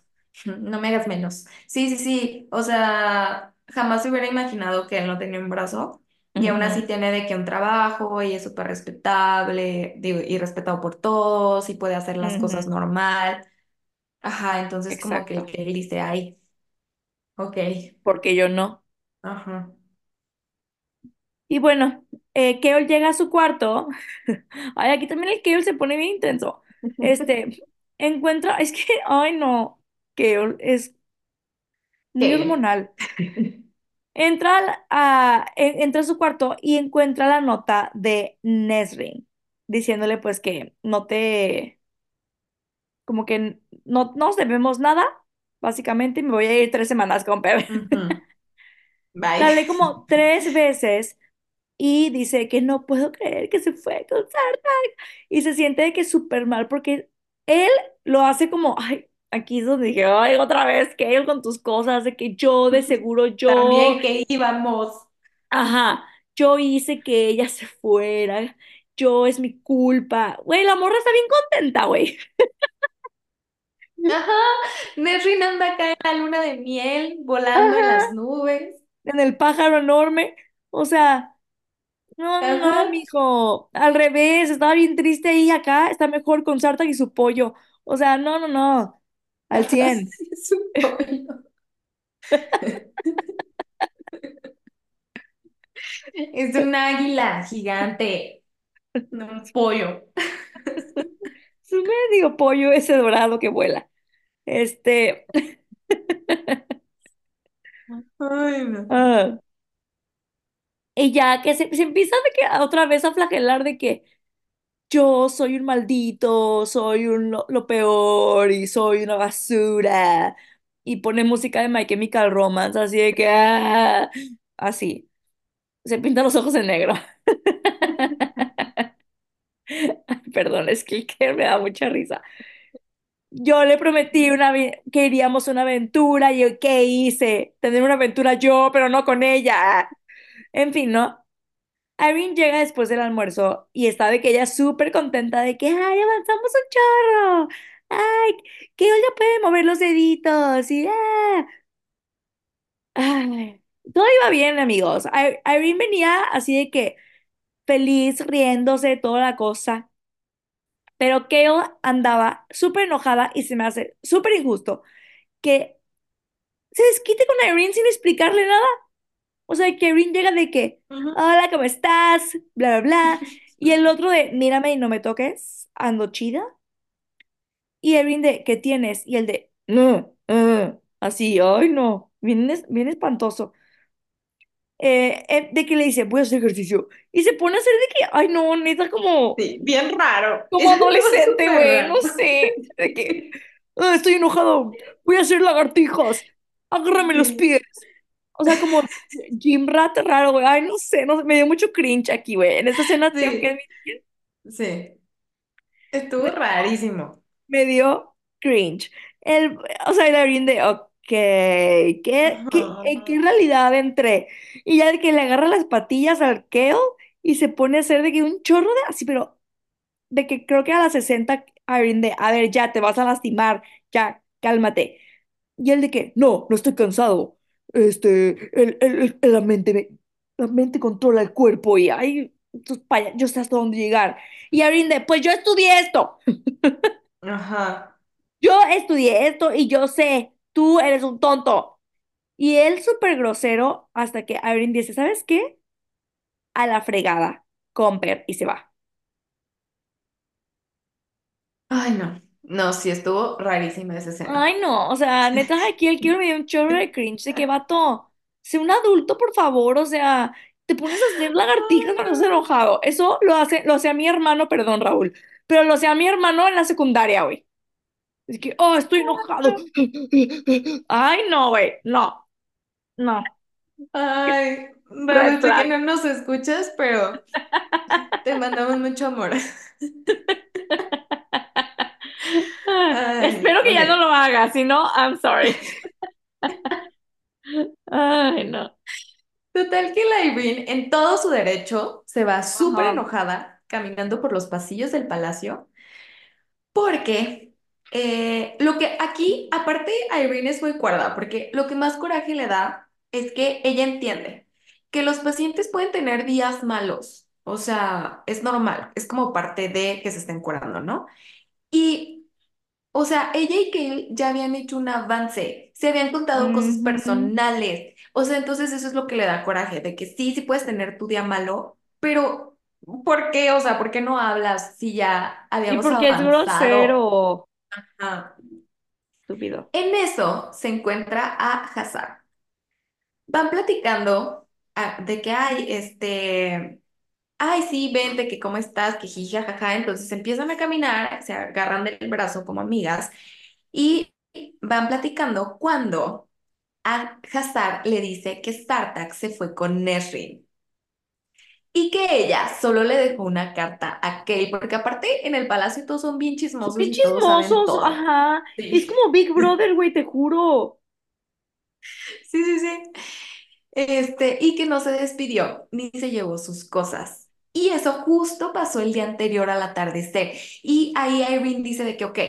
No me hagas menos. Sí, sí, sí. O sea, jamás se hubiera imaginado que él no tenía un brazo y aún así tiene de que un trabajo y es súper respetable, digo, y respetado por todos y puede hacer las cosas normal. Ajá, entonces como que, que él dice, ay, ok. Porque yo no. Ajá. Y bueno, eh, Keol llega a su cuarto. Ay, aquí también el Keol se pone bien intenso. Este, encuentra, es que, ay no, Keol es muy hormonal. Entra al- a, en- entra a su cuarto y encuentra la nota de Nesrin, diciéndole pues que no te, como que no nos debemos nada, básicamente, me voy a ir tres semanas con Pepe. Bye. La lee como tres veces y dice que no puedo creer que se fue con Sartak y se siente de que súper mal porque él lo hace como, ay, aquí es donde dije, ay, otra vez, que él con tus cosas, de que yo de seguro yo También que íbamos. Ajá, yo hice que ella se fuera, yo es mi culpa. Güey, la morra está bien contenta, güey. Ajá. Nesrin anda acá en la luna de miel, volando en las nubes. en el pájaro enorme. O sea, no, no, Ajá. no, mijo. Al revés, estaba bien triste ahí acá, está mejor con Sartak y su pollo. O sea, no, no, no. Al cien Sí, es un pollo. Es un águila gigante, no un pollo. Es un medio pollo ese dorado que vuela. Este, Ay, no. ah, y ya que se, se empieza de que otra vez a flagelar de que yo soy un maldito, soy un lo, lo peor y soy una basura. Y pone música de My Chemical Romance, así de que, ah, así. Se pinta los ojos en negro. Perdón, es que me da mucha risa. Yo le prometí una que iríamos a una aventura y yo, ¿qué hice? Tener una aventura yo, pero no con ella. En fin, ¿no? Irene llega después del almuerzo y está de que ella súper contenta de que, ay, avanzamos un chorro. Ay, que ella puede mover los deditos y, ah. Ay, todo iba bien, amigos. Irene venía así de que feliz, riéndose, toda la cosa. Pero Kale andaba súper enojada y se me hace súper injusto que se desquite con Irene sin explicarle nada. O sea, que Irene llega de que, hola, ¿cómo estás? Bla, bla, bla. Y el otro de, mírame y no me toques, ando chida. Y Irene de, ¿qué tienes? Y el de, no, ah", así, ay, no, bien, bien espantoso. Eh, eh, de que le dice, voy a hacer ejercicio. Y se pone a hacer de que, ay, no, neta, como... Sí, bien raro. Como adolescente, güey, no sé. De que, "Ah, estoy enojado, voy a hacer lagartijas, agárrame los Sí. pies. O sea, como gym rat raro, güey. Ay, no sé, no, sé, me dio mucho cringe aquí, güey. En esta escena tengo que Sí, admitir, sí. Estuvo me, rarísimo. me dio cringe. El, o sea, el de, ¿qué, qué, ¿en qué Ajá. realidad entré? Y ya de que le agarra las patillas al Kale y se pone a hacer de que un chorro de así, pero de que creo que a las 60 Irene de, a ver, ya te vas a lastimar, ya, cálmate. Y él de que, no, no estoy cansado. Este, el, el- el- la mente, me- la mente controla el cuerpo y paya- yo sé hasta dónde llegar. Y Irene de, pues yo estudié esto, Ajá. yo estudié esto y yo sé, tú eres un tonto. Y él súper grosero hasta que Irene dice, ¿sabes qué? A la fregada, Comper, y se va. Ay, no. No, sí, estuvo rarísima esa escena. Ay, no, o sea, neta, aquí el quiero me dio un chorro de cringe de que vato, sé un adulto, por favor, o sea, te pones a hacer lagartijas cuando estás enojado. Eso lo hace, lo hacía mi hermano, perdón, Raúl, pero lo hacía mi hermano en la secundaria, güey. Es que, oh, estoy enojado. Ay, no, güey, no, no. Ay, Red Raúl, sé que no nos escuchas, pero te mandamos mucho amor. Ay, Espero que ya no lo haga, si no, I'm sorry. Ay, no. Total que la Irene, en todo su derecho, se va súper enojada caminando por los pasillos del palacio, porque eh, lo que aquí, aparte, a Irene es muy cuerda, porque lo que más coraje le da es que ella entiende que los pacientes pueden tener días malos, o sea, es normal, es como parte de que se estén curando, ¿no? Y O sea, ella y Kale ya habían hecho un avance, se habían contado cosas personales. O sea, entonces eso es lo que le da coraje, de que sí, sí puedes tener tu día malo, pero ¿por qué? O sea, ¿por qué no hablas si ya Y habíamos porque es avanzado? grosero, Ah, estúpido. En eso se encuentra a Hazard. Van platicando ah, de que hay, este, ay, sí, vente, que cómo estás, que jiji, jajaja. Entonces empiezan a caminar, se agarran del brazo como amigas y van platicando cuando a Hazard le dice que Startak se fue con Nesrin y que ella solo le dejó una carta a Kay, porque aparte en el palacio todos son bien chismosos bien y todos saben chismosos, todo. ajá. Es como Big Brother, güey, te juro. sí, sí, sí. Este, y que no se despidió ni se llevó sus cosas. Y eso justo pasó el día anterior al atardecer. Y ahí Irene dice de que, ok,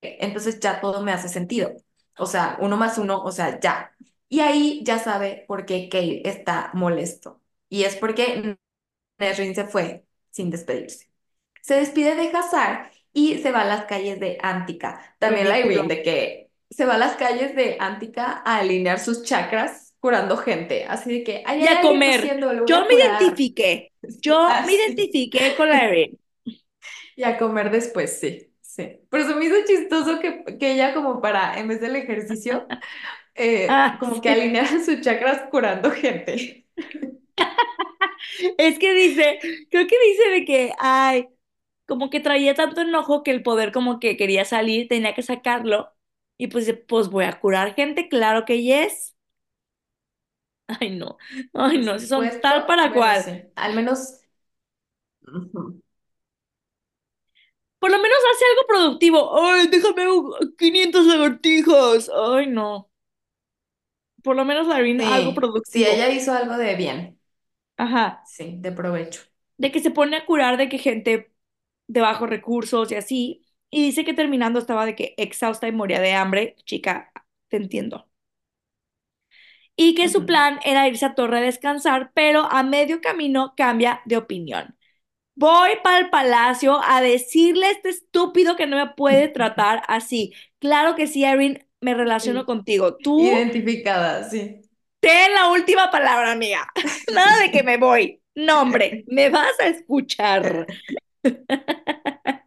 entonces ya todo me hace sentido. O sea, uno más uno, o sea, ya. Y ahí ya sabe por qué Kale está molesto. Y es porque Nesrin se fue sin despedirse. Se despide de Hazar y se va a las calles de Antica. También la Irene de que se va a las calles de Antica a alinear sus chakras curando gente. Así de que ahí Y hay a comer. Yo a me identifiqué. Yo me identifiqué con la Erin. Y a comer después, sí. Sí. Pero se me hizo chistoso que, que ella como para, en vez del ejercicio, eh, Ah, como que alineara sus chakras curando gente. Es que dice, creo que dice de que, ay, como que traía tanto enojo que el poder como que quería salir, tenía que sacarlo. Y pues, dice, pues voy a curar gente, claro que yes. Ay, no, ay, no, son tal para cual. sí. Al menos. Por lo menos hace algo productivo. Ay, déjame un- 500 lagartijas. Ay, no. Por lo menos Lavín algo Sí, sí, ella productivo. hizo algo de bien, Ajá. sí, de provecho. De que se pone a curar de que gente de bajos recursos y así. Y dice que terminando estaba de que exhausta y moría de hambre. Chica, te entiendo. Y que su plan era irse a Torre a descansar, pero a medio camino cambia de opinión. Voy para el palacio a decirle a este estúpido que no me puede tratar así. Claro que sí, Erin, me relaciono Sí, contigo. Tú identificada, sí. Ten la última palabra, amiga. Nada de que me voy. No, hombre, me vas a escuchar.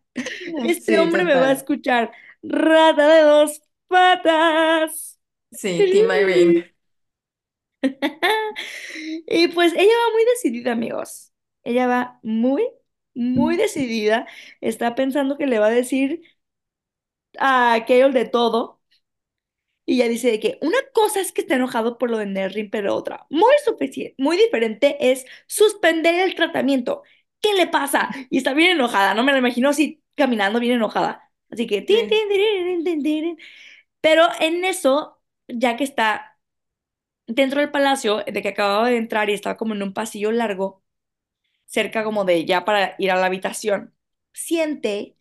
Este Sí, hombre me va a escuchar. Rata de dos patas. Sí, Team Irene. Y pues ella va muy decidida, amigos. Ella va muy, muy decidida. Está pensando que le va a decir a Carol de todo. Y ella dice de que una cosa es que está enojado por lo de Nerrin, pero otra, muy muy diferente, es suspender el tratamiento. ¿Qué le pasa? Y está bien enojada, no me la imagino así caminando bien enojada. Así que, Sí. Pero en eso, ya que está dentro del palacio, de que acababa de entrar y estaba como en un pasillo largo, cerca como de ya para ir a la habitación, siente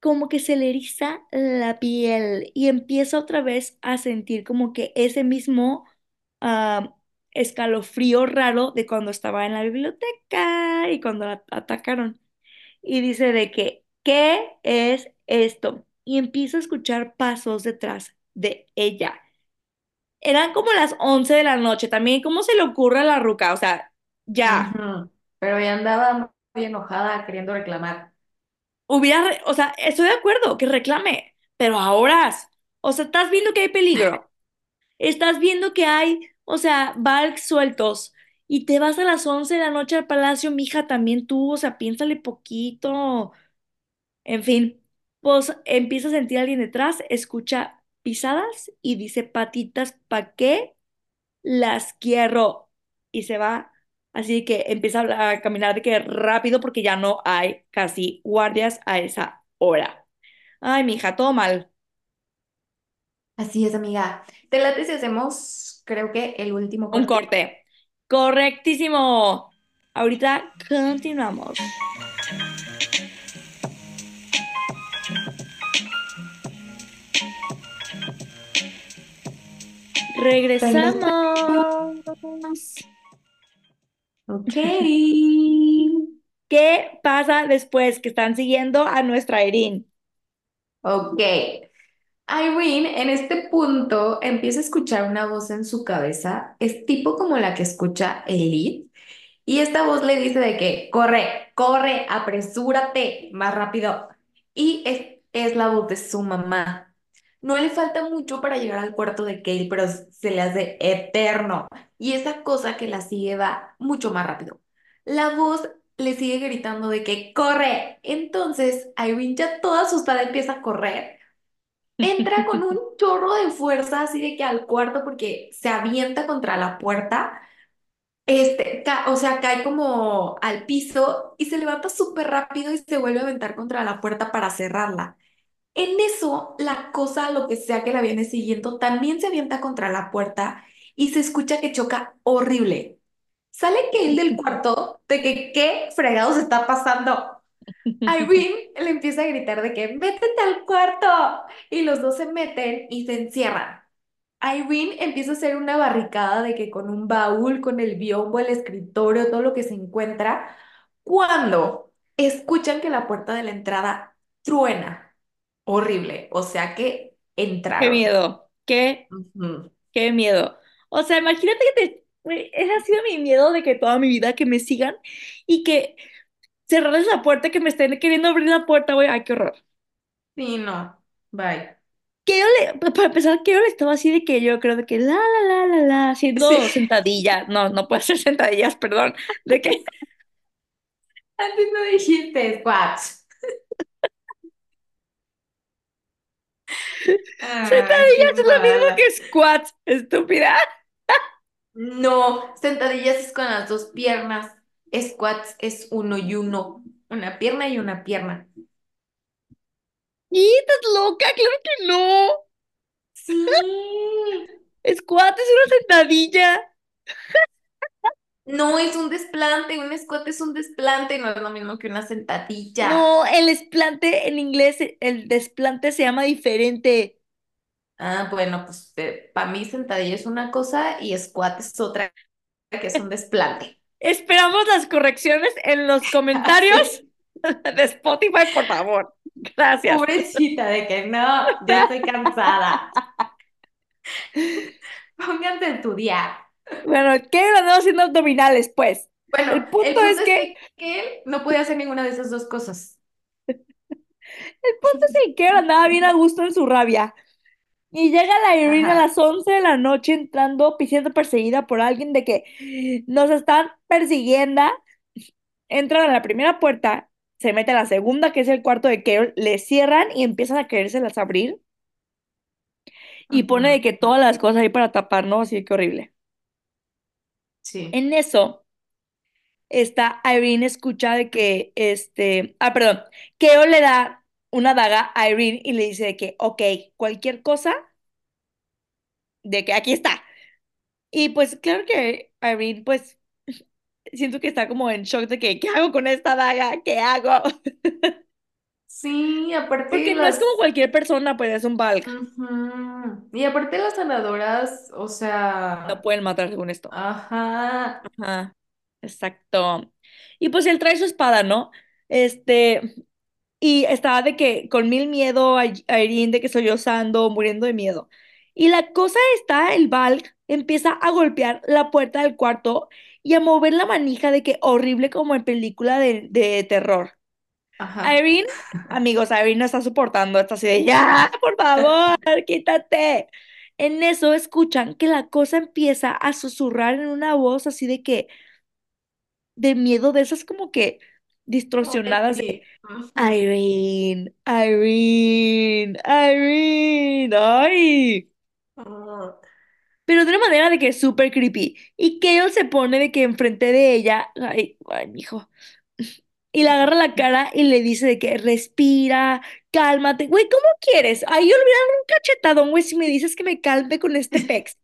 como que se le eriza la piel y empieza otra vez a sentir como que ese mismo escalofrío raro de cuando estaba en la biblioteca y cuando la atacaron. Y dice de que, ¿qué es esto? Y empieza a escuchar pasos detrás de ella. Eran como las 11 de la noche. También, ¿cómo se le ocurre a la ruca? O sea, ya. Pero ella andaba muy enojada queriendo reclamar. Hubiera, o sea, estoy de acuerdo que reclame, pero ahora, o sea, estás viendo que hay peligro, estás viendo que hay, o sea, Valks sueltos y te vas a las 11 de la noche al palacio, mija, también tú, o sea, piénsale poquito. En fin, pues empieza a sentir a alguien detrás, escucha pisadas y dice, patitas, ¿pa' qué las quiero? Y se va. Así que empieza a, caminar de que rápido porque ya no hay casi guardias a esa hora. Ay, mija, todo mal. Así es, amiga. ¿Te late si hacemos, creo que el último Un corte? corte. Correctísimo. Ahorita continuamos. Regresamos. Ok. ¿Qué pasa después que están siguiendo a nuestra Erin? Ok. Irene en este punto empieza a escuchar una voz en su cabeza, es tipo como la que escucha Elite, y esta voz le dice de que corre, corre, apresúrate, más rápido. Y es, es la voz de su mamá. No le falta mucho para llegar al cuarto de Kale, pero se le hace eterno. Y esa cosa que la sigue va mucho más rápido. La voz le sigue gritando de que corre. Entonces Irene ya toda asustada empieza a correr entra con un chorro de fuerza, así de que al cuarto, porque se avienta contra la puerta, este, o sea, cae como al piso y se levanta súper rápido y se vuelve a aventar contra la puerta para cerrarla. En eso, la cosa, lo que sea que la viene siguiendo, también se avienta contra la puerta y se escucha que choca horrible. Sale que él del cuarto de que qué fregados está pasando. Irene le empieza a gritar de que métete al cuarto y los dos se meten y se encierran. Irene empieza a hacer una barricada de que con un baúl, con el biombo, el escritorio, todo lo que se encuentra, cuando escuchan que la puerta de la entrada truena. Horrible. O sea que Qué entraron. miedo, qué, qué miedo. O sea, imagínate que te, ese ha sido mi miedo de que toda mi vida que me sigan y que cerrarles la puerta, que me estén queriendo abrir la puerta, güey. Ay, qué horror. Sí, no. Bye. Que yo le, pa- para empezar, que yo le estaba así de que yo creo de que la, la, la, la, la, haciendo Sí. sentadillas. No, no puede hacer sentadillas, perdón. De que Antes no dijiste squats. Ay, qué sentadillas es lo mismo que squats, estúpida. No, sentadillas es con las dos piernas. Squats es uno y uno. Una pierna y una pierna. Y estás loca, claro que no. Sí. Squat es una sentadilla. No es un desplante, un squat es un desplante, no es lo mismo que una sentadilla. No, el desplante en inglés, el desplante se llama diferente. Ah, bueno, pues para mí sentadilla es una cosa y squat es otra, que es un desplante. Esperamos las correcciones en los comentarios de Spotify, por favor. Gracias. pobrecita de que no, ya estoy cansada. Pónganse a estudiar. Bueno, ¿qué andamos haciendo abdominales, pues? Bueno, El punto el punto es es que, que, que él no podía hacer ninguna de esas dos cosas. el punto es que Karen andaba bien a gusto en su rabia. Y llega la Irene a las 11 de la noche entrando, siendo perseguida por alguien de que nos están persiguiendo. Entra a la primera puerta, se mete a la segunda, que es el cuarto de Carol, le cierran y empiezan a querérselas abrir. Y pone de que todas las cosas ahí para tapar, ¿no? Así que horrible. Sí, En eso está Irene escucha de que, este, ah, perdón, Keo le da una daga a Irene y le dice de que, ok, cualquier cosa, de que aquí está. Y pues claro que Irene, pues siento que está como en shock de que, ¿qué hago con esta daga? ¿Qué hago? sí, aparte Porque no es como las, cualquier persona, pues es un Valk. Y aparte las sanadoras, o No sea, pueden matar según esto. ajá, Ajá, exacto. Y pues él trae su espada, ¿no? Este, y estaba de que con mil miedo a, a de que sollozando, muriendo de miedo. Y la cosa está, el Valk empieza a golpear la puerta del cuarto y a mover la manija de que horrible como en película de, de terror. Ajá. Irene, amigos, Irene no está soportando, está así de ya, por favor, quítate. En eso escuchan que la cosa empieza a susurrar en una voz así de que, de miedo, de esas como que distorsionadas de. Irene, Irene, Irene, ay. Ah, Pero de una manera de que es súper creepy. Y Kale se pone de que enfrente de ella, ay, ay, mijo. Y le agarra la cara y le dice de que respira, cálmate. Güey, ¿cómo quieres? Ahí olvidar un cachetadón, güey, si me dices que me calme con este pex.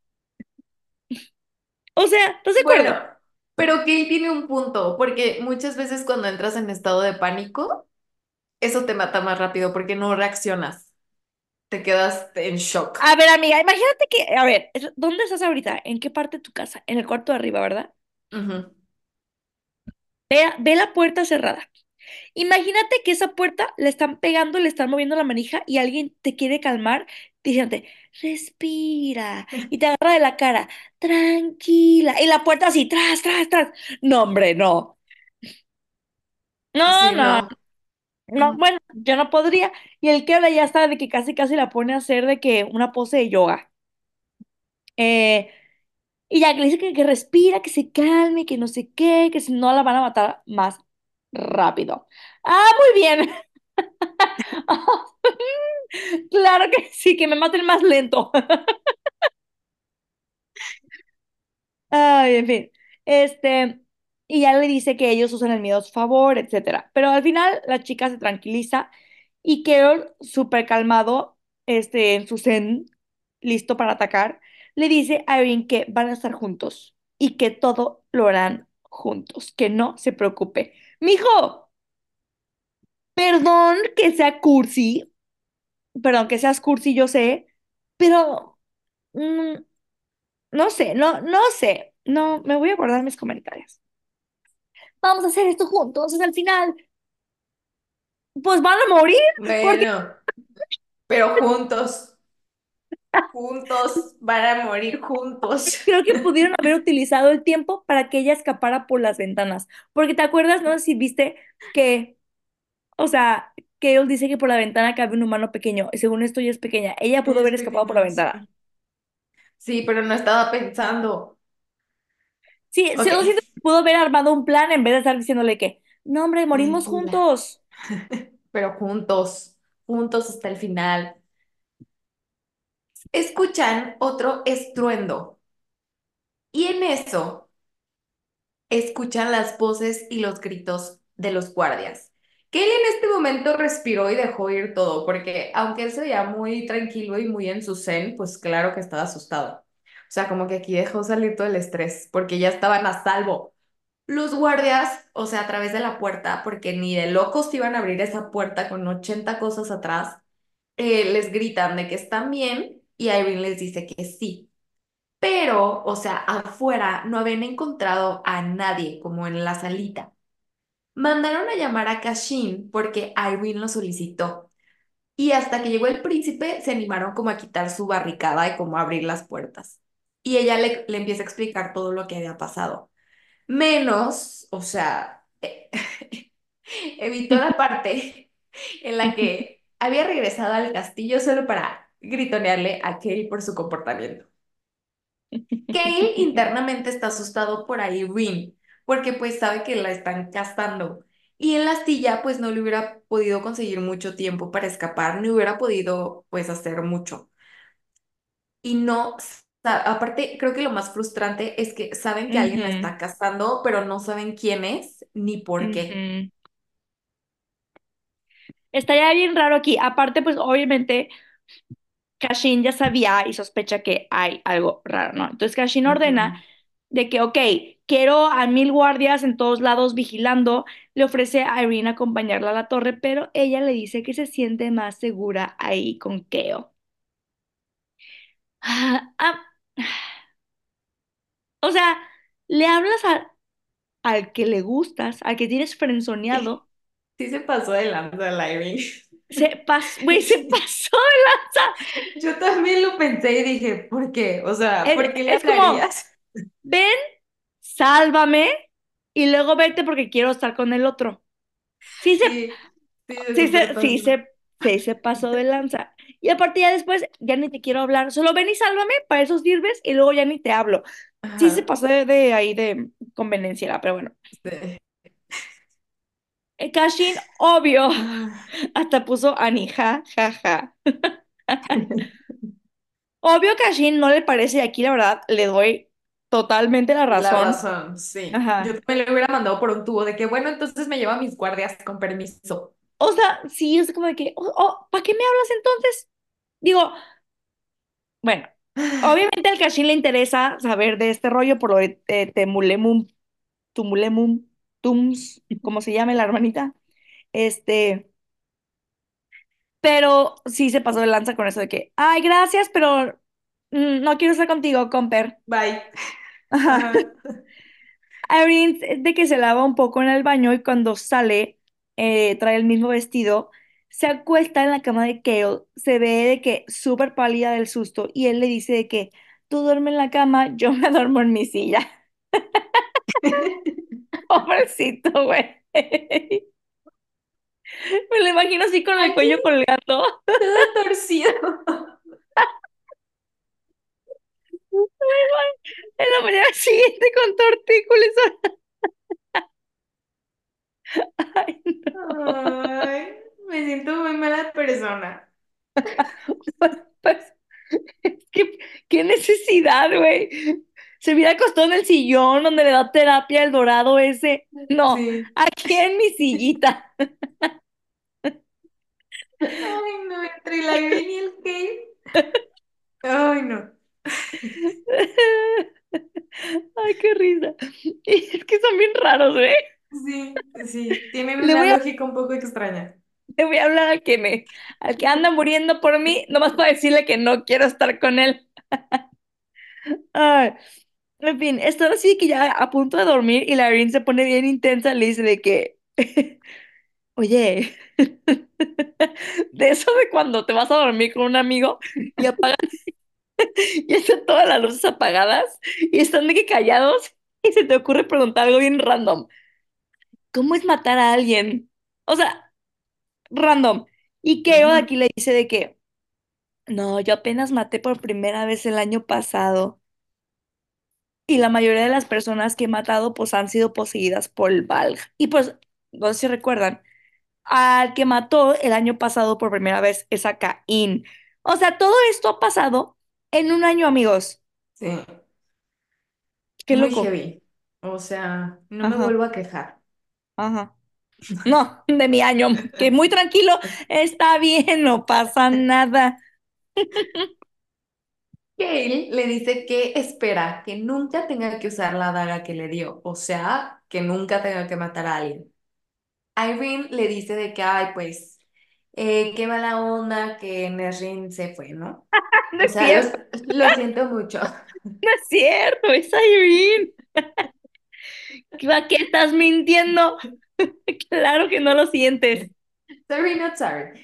O sea, ¿estás de Bueno, acuerdo? pero que él tiene un punto, porque muchas veces cuando entras en estado de pánico, eso te mata más rápido porque no reaccionas, te quedas en shock. A ver, amiga, imagínate que, a ver, ¿dónde estás ahorita? ¿En qué parte de tu casa? En el cuarto de arriba, ¿verdad? Ujú. Ve, ve la puerta cerrada. Imagínate que esa puerta le están pegando, le están moviendo la manija y alguien te quiere calmar diciéndote, respira, y te agarra de la cara, tranquila, y la puerta así, tras, tras, tras. No, hombre, no. No, Sí, no, no. no, bueno, yo no podría. Y el que habla ya está de que casi, casi la pone a hacer de que una pose de yoga. Eh, y ya que le dice que, que respira, que se calme, que no sé qué, que si no la van a matar más rápido. Ah, muy bien. Claro que sí, que me maten más lento. Ay, en fin. Este, y ya le dice que ellos usan el miedo a su favor, etcétera. Pero al final la chica se tranquiliza y Carol, súper calmado, este, en su zen, listo para atacar, le dice a Erin que van a estar juntos y que todo lo harán juntos, que no se preocupe. Mijo, perdón que sea cursi, perdón que seas cursi, yo sé, pero mm, No sé, no, no sé. No, me voy a guardar mis comentarios. Vamos a hacer esto juntos. Y al final, pues van a morir. Porque Bueno, pero juntos, juntos, van a morir juntos. creo que pudieron haber utilizado el tiempo para que ella escapara por las ventanas. Porque te acuerdas, no si viste que, o sea, Kale dice que por la ventana cabe un humano pequeño. Y según esto, ella es pequeña. Ella pudo haber escapado por la ventana. sí. Pero no estaba pensando. Sí, sí, Ok, lo siento, pudo haber armado un plan en vez de estar diciéndole que, no, hombre, morimos juntos. Pero juntos, juntos hasta el final. Escuchan otro estruendo. Y en eso escuchan las voces y los gritos de los guardias. Kelly en este momento respiró y dejó ir todo, porque aunque él se veía muy tranquilo y muy en su zen, pues claro que estaba asustado. O sea, como que aquí dejó salir todo el estrés, porque ya estaban a salvo. Los guardias, o sea, a través de la puerta, porque ni de locos iban a abrir esa puerta con 80 cosas atrás, eh, les gritan de que están bien y Irene les dice que sí. Pero, o sea, afuera no habían encontrado a nadie como en la salita. Mandaron a llamar a Cashin porque Irene lo solicitó. Y hasta que llegó el príncipe, se animaron como a quitar su barricada y como a abrir las puertas. Y ella le, le empieza a explicar todo lo que había pasado. Menos, o sea, eh, evitó la parte en la que había regresado al castillo solo para gritonearle a Kale por su comportamiento. Kale internamente está asustado por Irene, porque pues sabe que la están castando. Y en la astilla pues no le hubiera podido conseguir mucho tiempo para escapar, ni hubiera podido pues hacer mucho. Y no, aparte creo que lo más frustrante es que saben que alguien la está castando, pero no saben quién es ni por qué. Estaría bien raro aquí. Aparte, pues obviamente Cashin ya sabía y sospecha que hay algo raro, ¿no? Entonces Cashin ordena de que, ok, quiero a mil guardias en todos lados vigilando. Le ofrece a Irene acompañarla a la torre, pero ella le dice que se siente más segura ahí con Keo. Ah, ah, o sea, le hablas a- al que le gustas, al que tienes frenzoneado. Sí se pasó de lanza la Irene. Se pasó, güey, se pasó de lanza. Yo también lo pensé y dije, ¿por qué? O sea, Es, ¿por qué le es como, ven, sálvame y luego vete porque quiero estar con el otro. Sí se, Sí, sí, se sí se, sí pasó. se, sí se pasó de lanza. Y aparte ya después, ya ni te quiero hablar, solo ven y sálvame, para eso sirves y luego ya ni te hablo. Sí se Ajá. pasó de, de ahí de conveniencia, pero bueno. Sí. Eh, Cashin, obvio, Ah, hasta puso Anija, jaja. Obvio que a Shin no le parece y aquí la verdad le doy totalmente la La razón. razón, sí. Ajá. Yo también le hubiera mandado por un tubo de que, bueno, entonces me lleva a mis guardias con permiso. O sea, sí, es como de que, oh, oh, ¿para qué me hablas entonces? Digo, bueno, obviamente al Cashin le interesa saber de este rollo por lo de eh, Temulemum, Tumulemum, Tums, como se llame la hermanita. Este, pero sí se pasó de lanza con eso de que, ay, gracias, pero mm, no quiero estar contigo, Comper. Bye. Ajá. Irene de que se lava un poco en el baño y cuando sale eh, trae el mismo vestido, se acuesta en la cama de Kale, se ve de que súper pálida del susto y él le dice de que tú duermes en la cama, yo me duermo en mi silla. Pobrecito, güey. Me lo imagino así con el Aquí cuello colgando. todo torcido. En la mañana siguiente con tortícolis. Ay, no. Ay, me siento muy mala persona. Pues, es que, qué necesidad, güey. Se hubiera acostado en el sillón donde le da terapia el dorado ese. No, Sí. aquí en mi sillita. Ay, no, entre la Irene y el Kate. Ay, no. Ay, qué risa. Y es que son bien raros, güey. Sí, sí, tienen Le una a, lógica un poco extraña. le voy a hablar al que me, al que anda muriendo por mí, nomás para decirle que no quiero estar con él. Ay, en fin, están así que ya a punto de dormir y la se pone bien intensa, le dice de que, oye, de eso de cuando te vas a dormir con un amigo y apagas y están todas las luces apagadas y están de que callados y se te ocurre preguntar algo bien random. ¿Cómo es matar a alguien? O sea, random. Y Keo aquí le dice de que, no, yo apenas maté por primera vez el año pasado. Y la mayoría de las personas que he matado pues han sido poseídas por el Valg. Y pues, no sé si recuerdan, al que mató el año pasado por primera vez es a Caín. O sea, todo esto ha pasado en un año, amigos. Sí, Qué muy loco. heavy. O sea, no me vuelvo a quejar. ajá. No, de mi año, que muy tranquilo, está bien, no pasa nada. Gale le dice que espera que nunca tenga que usar la daga que le dio, o sea, que nunca tenga que matar a alguien. Irene le dice de que, ay, pues, eh, qué mala onda que Nesrin se fue, ¿no? No O es sea, lo, cierto, lo siento mucho. no es cierto, es Irene. ¿Qué qué estás mintiendo? Claro que no lo sientes. Sorry, not sorry.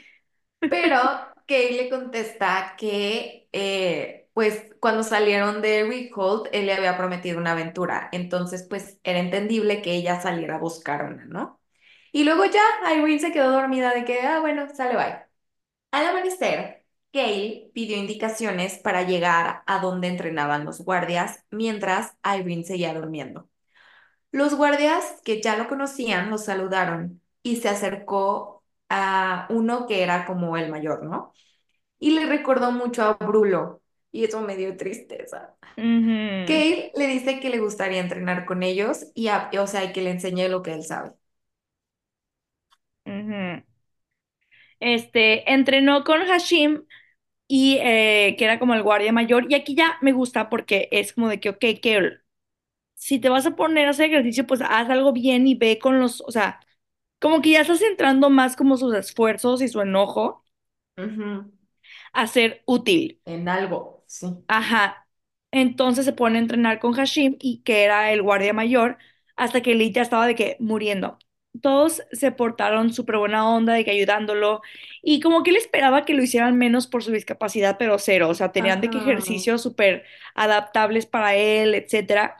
Pero Kay le contesta que, eh, pues, cuando salieron de Rickhold, él le había prometido una aventura. Entonces, pues, era entendible que ella saliera a buscar una, ¿no? Y luego ya Irene se quedó dormida de que, ah, bueno, sale, bye. Al amanecer, Kay pidió indicaciones para llegar a donde entrenaban los guardias, mientras Irene seguía durmiendo. Los guardias, que ya lo conocían, lo saludaron y se acercó a uno que era como el mayor, ¿no? y le recordó mucho a Brulo y eso me dio tristeza. Ujú, Kale le dice que le gustaría entrenar con ellos y, a- o sea, y que le enseñe lo que él sabe. Este, entrenó con Hashim y eh, que era como el guardia mayor. Y aquí ya me gusta porque es como de que, ok, que si te vas a poner a hacer ejercicio, pues haz algo bien y ve con los, o sea, como que ya estás centrando más como sus esfuerzos y su enojo a ser útil. En algo, sí. Ajá. Entonces se pone a entrenar con Hashim y que era el guardia mayor hasta que Lee ya estaba de que muriendo. Todos se portaron súper buena onda de que ayudándolo y como que él esperaba que lo hicieran menos por su discapacidad, pero cero, o sea, tenían de que Ajá. ejercicios súper adaptables para él, etcétera.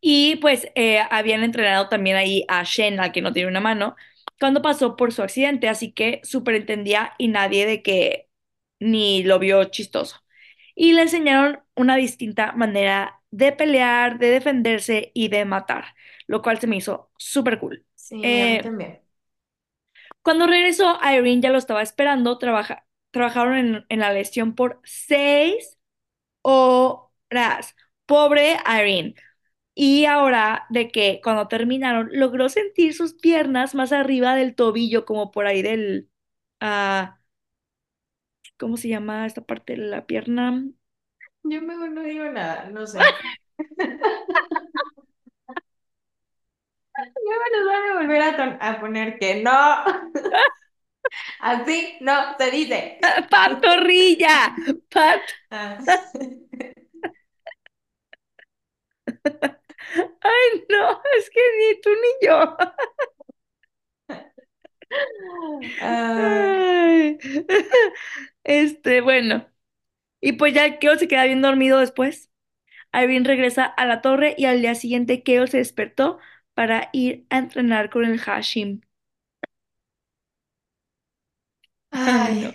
Y pues eh, habían entrenado también ahí a Shen, al que no tiene una mano, cuando pasó por su accidente, así que súper entendía y nadie de que ni lo vio chistoso. Y le enseñaron una distinta manera de pelear, de defenderse y de matar, lo cual se me hizo súper cool. Sí, a mí Eh, también. cuando regresó, Irene ya lo estaba esperando, trabaja- trabajaron en, en la lesión por seis horas. Pobre Irene. Y ahora de que cuando terminaron, logró sentir sus piernas más arriba del tobillo, como por ahí del, ah, ¿cómo se llama esta parte de la pierna? Yo mejor no digo nada, no sé. Luego nos van a volver a, poner que no, así no se dice. ¡Pantorrilla! ¡Pat! Ah. Ay, no, es que ni tú ni yo. Ah, Ay. Este, bueno. Y pues ya Keo se queda bien dormido después. Irene regresa a la torre y al día siguiente Keo se despertó para ir a entrenar con el Hashim. Ay, Ay, no.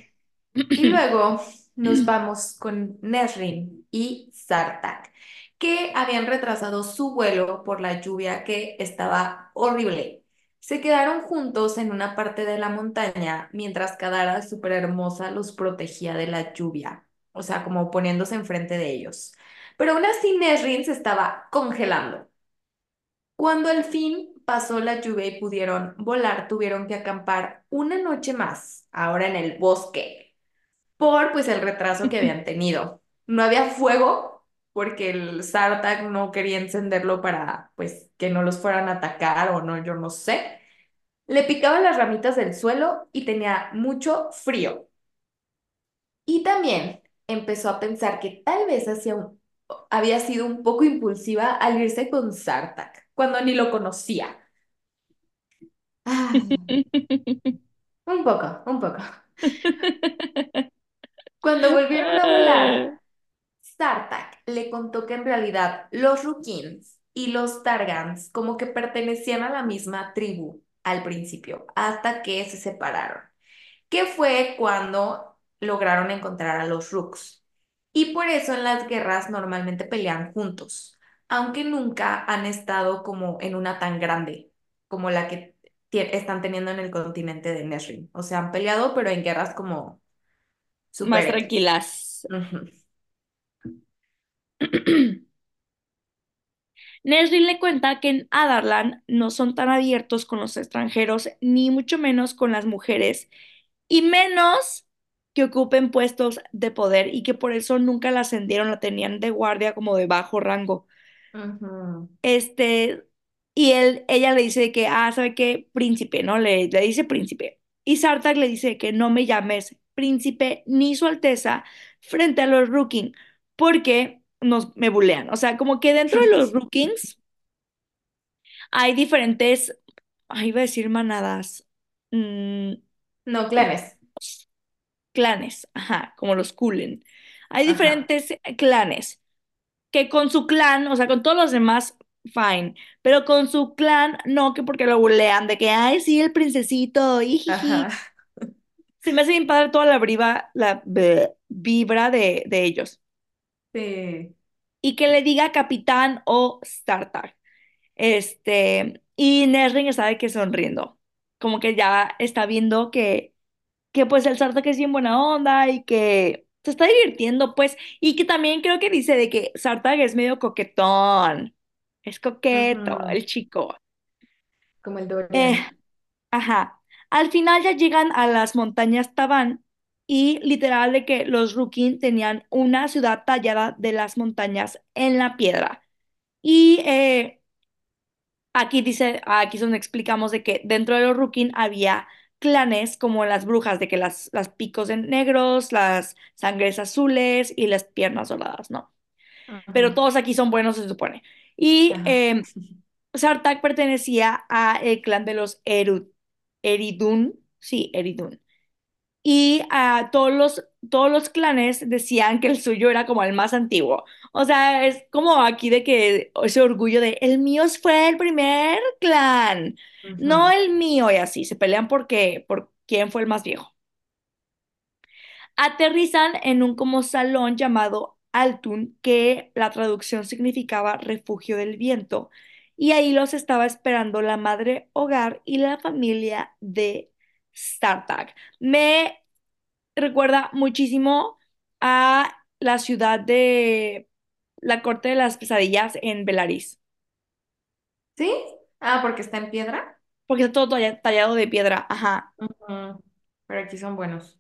Y luego nos vamos con Nesrin y Sartak, que habían retrasado su vuelo por la lluvia que estaba horrible. Se quedaron juntos en una parte de la montaña mientras Kadara, súper hermosa, los protegía de la lluvia, o sea, como poniéndose enfrente de ellos. Pero aún así Nesrin se estaba congelando. Cuando al fin pasó la lluvia y pudieron volar, tuvieron que acampar una noche más, ahora en el bosque por pues el retraso que habían tenido. No había fuego porque el Sartak no quería encenderlo para pues que no los fueran a atacar o no, yo no sé. Le picaban las ramitas del suelo y tenía mucho frío. Y también empezó a pensar que tal vez hacía un- había sido un poco impulsiva al irse con Sartak cuando ni lo conocía. Ay, un poco, un poco. Cuando volvieron a volar, Sartak le contó que en realidad los Rukins y los Targans como que pertenecían a la misma tribu al principio, hasta que se separaron, que fue cuando lograron encontrar a los Rooks. Y por eso en las guerras normalmente pelean juntos, aunque nunca han estado como en una tan grande como la que están teniendo en el continente de Nesrin. O sea, han peleado, pero en guerras como Más super X. tranquilas. Nesrin le cuenta que en Adarlan no son tan abiertos con los extranjeros, ni mucho menos con las mujeres, y menos que ocupen puestos de poder y que por eso nunca la ascendieron, la tenían de guardia como de bajo rango. Este, y él, ella le dice que, ah, ¿sabe qué? Príncipe, ¿no? Le, le dice príncipe. Y Sartak le dice que no me llames príncipe ni su alteza frente a los Rookings, porque nos, me bulean. O sea, como que dentro de los Rookings hay diferentes, ay, iba a decir manadas, mm, No, clanes. clanes, ajá, como los Kulen. Hay Ajá. diferentes clanes que con su clan, o sea, con todos los demás, fine, pero con su clan, no, que porque lo bulean, de que, ay, sí, el princesito, ijiji. Se me hace bien padre toda la briva, la bleh, vibra de, de ellos. Sí. Y que le diga capitán o starter. Este, y Nesrin sabe que sonriendo, como que ya está viendo que, que pues el Sartak es bien buena onda y que se está divirtiendo, pues, y que también creo que dice de que Sartak es medio coquetón, es coqueto el chico. Como el Eh, Dorian. ajá. Al final ya llegan a las montañas Tabán y literal de que los Rukin tenían una ciudad tallada de las montañas en la piedra. Y eh, Aquí dice, aquí es donde explicamos de que dentro de los Rukin había clanes como las brujas, de que las, las picos de negros, las sangres azules y las piernas doradas, ¿no? Pero todos aquí son buenos, se supone. Y eh, Sartak pertenecía a el clan de los Erud, Eridun, sí, Eridun. Y a todos los, todos los clanes decían que el suyo era como el más antiguo. O sea, es como aquí de que ese orgullo de el mío fue el primer clan, no el mío, y así, se pelean porque, por quién fue el más viejo. Aterrizan en un como salón llamado Altun, que la traducción significaba refugio del viento, y ahí los estaba esperando la madre hogar y la familia de Startag. Me recuerda muchísimo a la ciudad de la Corte de las Pesadillas en Belarís, ¿Sí? Ah, porque está en piedra. porque está todo talla- tallado de piedra, ajá. Pero aquí son buenos.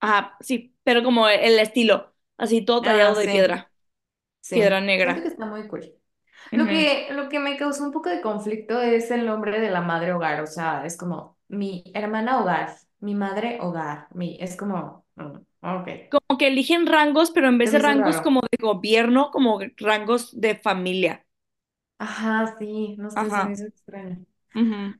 ajá, sí, pero como el estilo, así todo Ah, tallado de sí, piedra, piedra sí. Siento que negra. está muy cool. Lo que, lo que me causó un poco de conflicto es el nombre de la madre hogar. O sea, es como mi hermana hogar, mi madre hogar. Mi, es como, mm, ok. Como que eligen rangos, pero en vez de rangos raro. como de gobierno, como rangos de familia. Ajá, sí, no sé, Ajá. hizo extraño. ujú.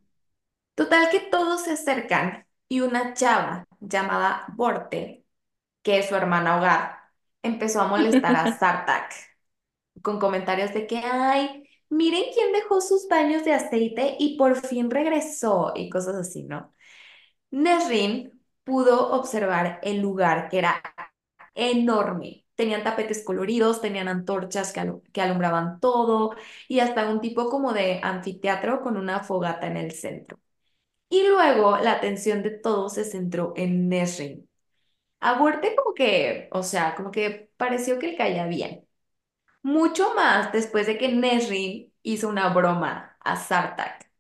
Total que todos se acercan y una chava llamada Borte, que es su hermana hogar, empezó a molestar a Sartak con comentarios de que, ay, miren quién dejó sus baños de aceite y por fin regresó y cosas así, ¿no? Nesrin pudo observar el lugar que era enorme. Tenían tapetes coloridos, tenían antorchas que, que alumbraban todo y hasta un tipo como de anfiteatro con una fogata en el centro. Y luego la atención de todos se centró en Nesrin. A Huerte como que, o sea, como que pareció que le caía bien. Mucho más después de que Nesrin hizo una broma a Sartak.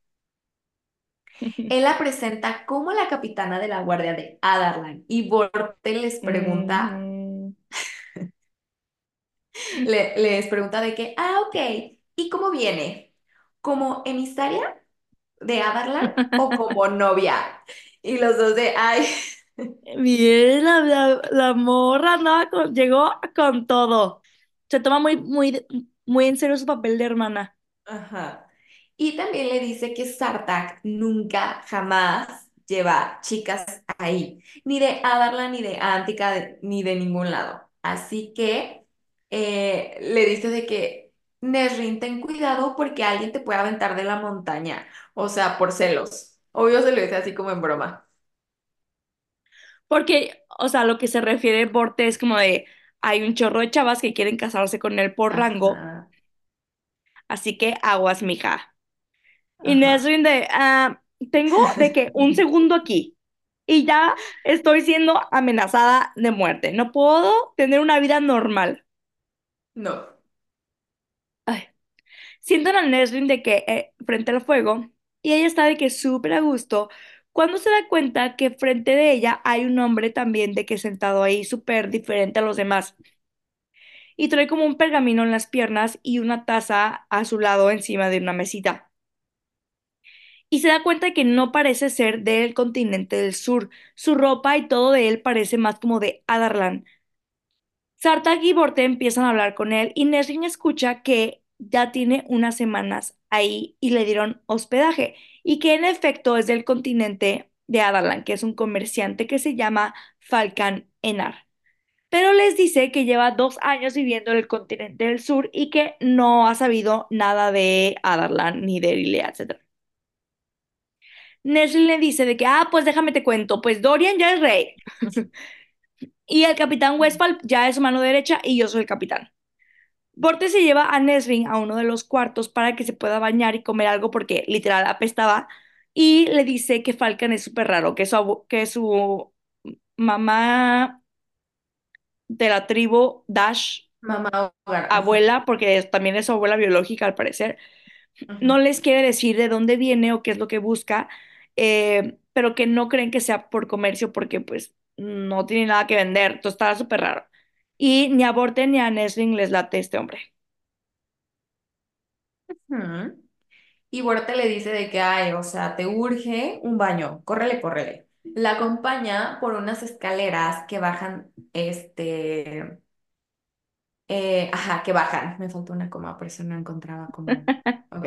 Él la presenta como la capitana de la guardia de Adarlan y Borte les pregunta, le- les pregunta de que, ah, ok, ¿y cómo viene? ¿Como emisaria de Adarlan o como novia? Y los dos de, ay, Bien, la, la, la morra andaba con- llegó con todo. Se toma muy, muy, muy en serio su papel de hermana. Ajá. Y también le dice que Sartak nunca, jamás lleva chicas ahí, ni de Adarla, ni de Antica, ni de ningún lado. Así que eh, le dice de que Nesrin, ten cuidado porque alguien te puede aventar de la montaña, o sea, por celos. Obvio se lo dice así como en broma. Porque, o sea, lo que se refiere Borte es como de, hay un chorro de chavas que quieren casarse con él por rango, así que aguas, mija. Y. Nesrin de, ah, tengo de que un segundo aquí y ya estoy siendo amenazada de muerte. No puedo tener una vida normal. No. Ay. Sientan a Nesrin de que eh, frente al fuego y ella está de que súper a gusto cuando se da cuenta que frente de ella hay un hombre también de que sentado ahí súper diferente a los demás y trae como un pergamino en las piernas y una taza a su lado encima de una mesita. Y se da cuenta de que no parece ser del continente del sur. Su ropa y todo de él parece más como de Adarlan. Sartag y Borte empiezan a hablar con él y Nesrin escucha que ya tiene unas semanas ahí y le dieron hospedaje y que en efecto es del continente de Adarlan, que es un comerciante que se llama Falcan Enar. Pero les dice que lleva dos años viviendo en el continente del sur y que no ha sabido nada de Adarlan ni de Irilea, etc. Nesrin le dice de que, ah, pues déjame te cuento, pues Dorian ya es rey y el capitán Westphal ya es su mano derecha y yo soy el capitán. Borte se lleva a Nesrin a uno de los cuartos para que se pueda bañar y comer algo porque literal apestaba. Y le dice que Falcon es súper raro, que su, que su mamá de la tribu Dash, Mamá abuela, porque es- también es su abuela biológica al parecer, no les quiere decir de dónde viene o qué es lo que busca, eh, pero que no creen que sea por comercio porque pues no tiene nada que vender, entonces está súper raro. Y ni a Borte ni a Nesrin les late este hombre. Y Huerta le dice de que, ay, o sea, te urge un baño, córrele, córrele. La acompaña por unas escaleras que bajan, este, eh, ajá, que bajan. Me faltó una coma, por eso no encontraba como, ok.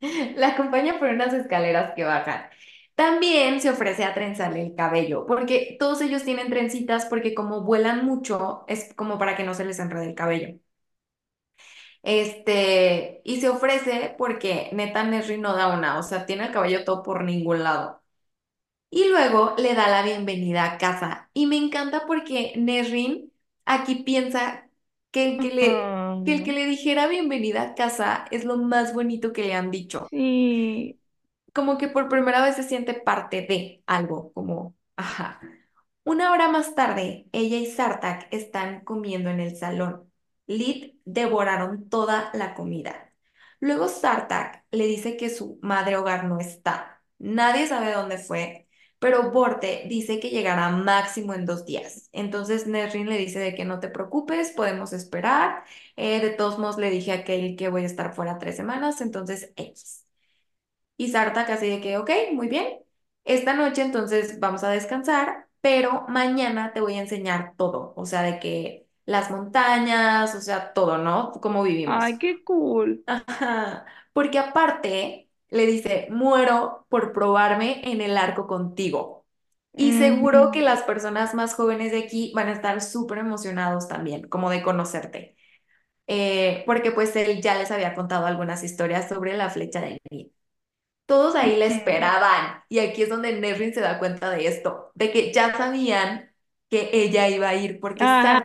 La acompaña por unas escaleras que bajan. También se ofrece a trenzarle el cabello, porque todos ellos tienen trencitas, porque como vuelan mucho, es como para que no se les enrede el cabello. Este, y se ofrece porque neta Nesri no da una, o sea, tiene el cabello todo por ningún lado. Y luego le da la bienvenida a casa. Y me encanta porque Nesrin aquí piensa que el que le, que el que le dijera bienvenida a casa es lo más bonito que le han dicho. sí. Como que por primera vez se siente parte de algo, como, ajá. Una hora más tarde, ella y Sartak están comiendo en el salón. Lid devoraron toda la comida. Luego Sartak le dice que su madre hogar no está. Nadie sabe dónde fue, pero Borte dice que llegará máximo en dos días. Entonces Nesrin le dice de que no te preocupes, podemos esperar. Eh, de todos modos le dije a Kale que voy a estar fuera tres semanas, entonces X. Y Sartak así de que, ok, muy bien. Esta noche entonces vamos a descansar, pero mañana te voy a enseñar todo, o sea, de que las montañas, o sea, todo, ¿no? Cómo Ay, vivimos. qué cool. Ajá. Porque aparte le dice, muero por probarme en el arco contigo. Y seguro que las personas más jóvenes de aquí van a estar súper emocionados también, como de conocerte. Eh, porque pues él ya les había contado algunas historias sobre la flecha de Nid. Todos ahí la esperaban y aquí es donde Nevin se da cuenta de esto, de que ya sabían que ella iba a ir porque Ah,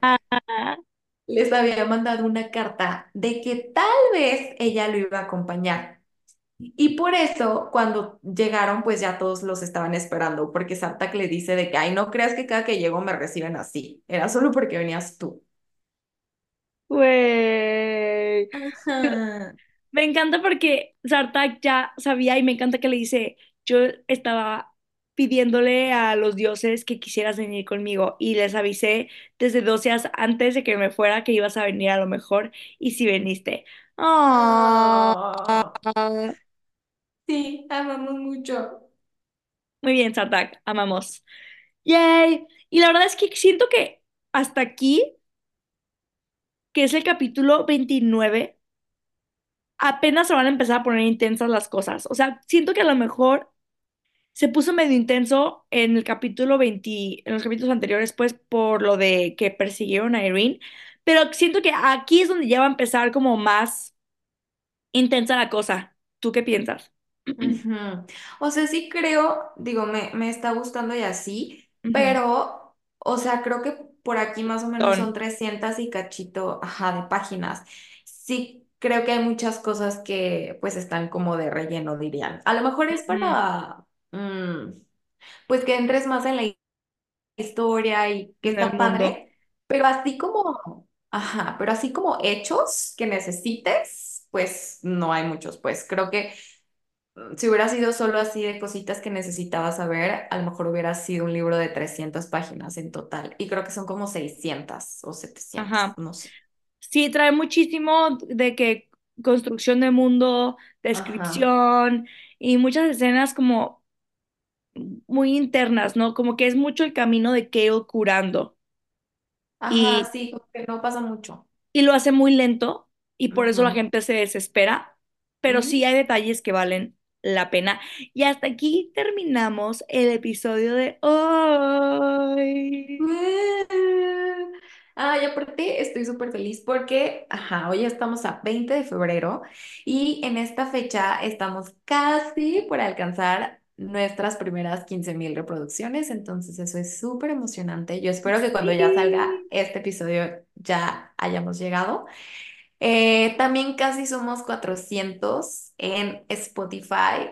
les había mandado una carta de que tal vez ella lo iba a acompañar. Y por eso cuando llegaron pues ya todos los estaban esperando porque Sartak le dice de que, ay, no creas que cada que llego me reciben así, era solo porque venías tú. güey. Me encanta porque Sartak ya sabía y me encanta que le dice, yo estaba pidiéndole a los dioses que quisieras venir conmigo y les avisé desde 12 días antes de que me fuera que ibas a venir a lo mejor y si viniste. Ah, Ah, sí, amamos mucho. muy bien, Sartak, amamos. Yay. Y la verdad es que siento que hasta aquí, que es el capítulo 29 apenas se van a empezar a poner intensas las cosas. O sea, siento que a lo mejor se puso medio intenso en el capítulo 20, en los capítulos anteriores, pues por lo de que persiguieron a Irene, pero siento que aquí es donde ya va a empezar como más intensa la cosa. ¿Tú qué piensas? O sea, sí creo, digo, me, me está gustando y así, pero, o sea, creo que por aquí más o menos Son. son 300 y cachito, ajá, de páginas. Sí, creo que hay muchas cosas que pues están como de relleno, dirían. A lo mejor es para, mm, pues que entres más en la historia y que está padre, pero así como, ajá, pero así como hechos que necesites, pues no hay muchos, pues creo que mm, si hubiera sido solo así de cositas que necesitaba saber, a lo mejor hubiera sido un libro de 300 páginas en total, y creo que son como 600 o 700 Ajá. no sé. Sí, trae muchísimo de que construcción de mundo, Ajá, descripción y muchas escenas como muy internas, ¿no? Como que es mucho el camino de Kale curando ajá, y, sí, como que no pasa mucho. y lo hace muy lento y por eso la gente se desespera, pero sí hay detalles que valen la pena. Y hasta aquí terminamos el episodio de hoy. Bien. Ay, aparte estoy súper feliz porque, ajá, hoy estamos a 20 de febrero y en esta fecha estamos casi por alcanzar nuestras primeras 15 mil reproducciones, entonces eso es súper emocionante. Yo espero que cuando ya salga este episodio ya hayamos llegado. Eh, también casi somos 400 en Spotify,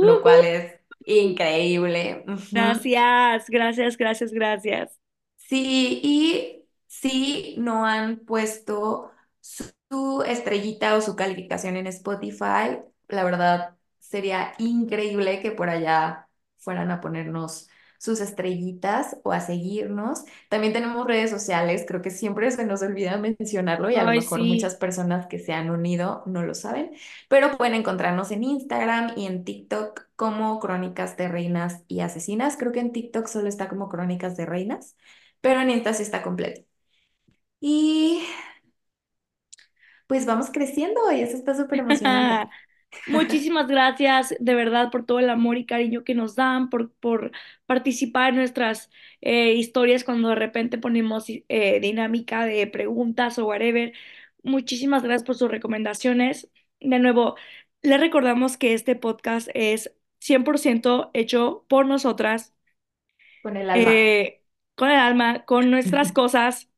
lo cual es increíble. Gracias, gracias, gracias, gracias. Sí, y si no han puesto su, su estrellita o su calificación en Spotify, la verdad sería increíble que por allá fueran a ponernos sus estrellitas o a seguirnos. También tenemos redes sociales, creo que siempre se nos olvida mencionarlo y a lo mejor muchas personas que se han unido no lo saben, pero pueden encontrarnos en Instagram y en TikTok como Crónicas de Reinas y Asesinas. Creo que en TikTok solo está como Crónicas de Reinas pero en esta sí está completo. Y pues vamos creciendo y eso está súper emocionante. Muchísimas gracias de verdad por todo el amor y cariño que nos dan, por, por participar en nuestras eh, historias cuando de repente ponemos eh, dinámica de preguntas o whatever. Muchísimas gracias por sus recomendaciones. De nuevo, les recordamos que este podcast es 100% hecho por nosotras, Con el alma. eh, con el alma, con nuestras cosas.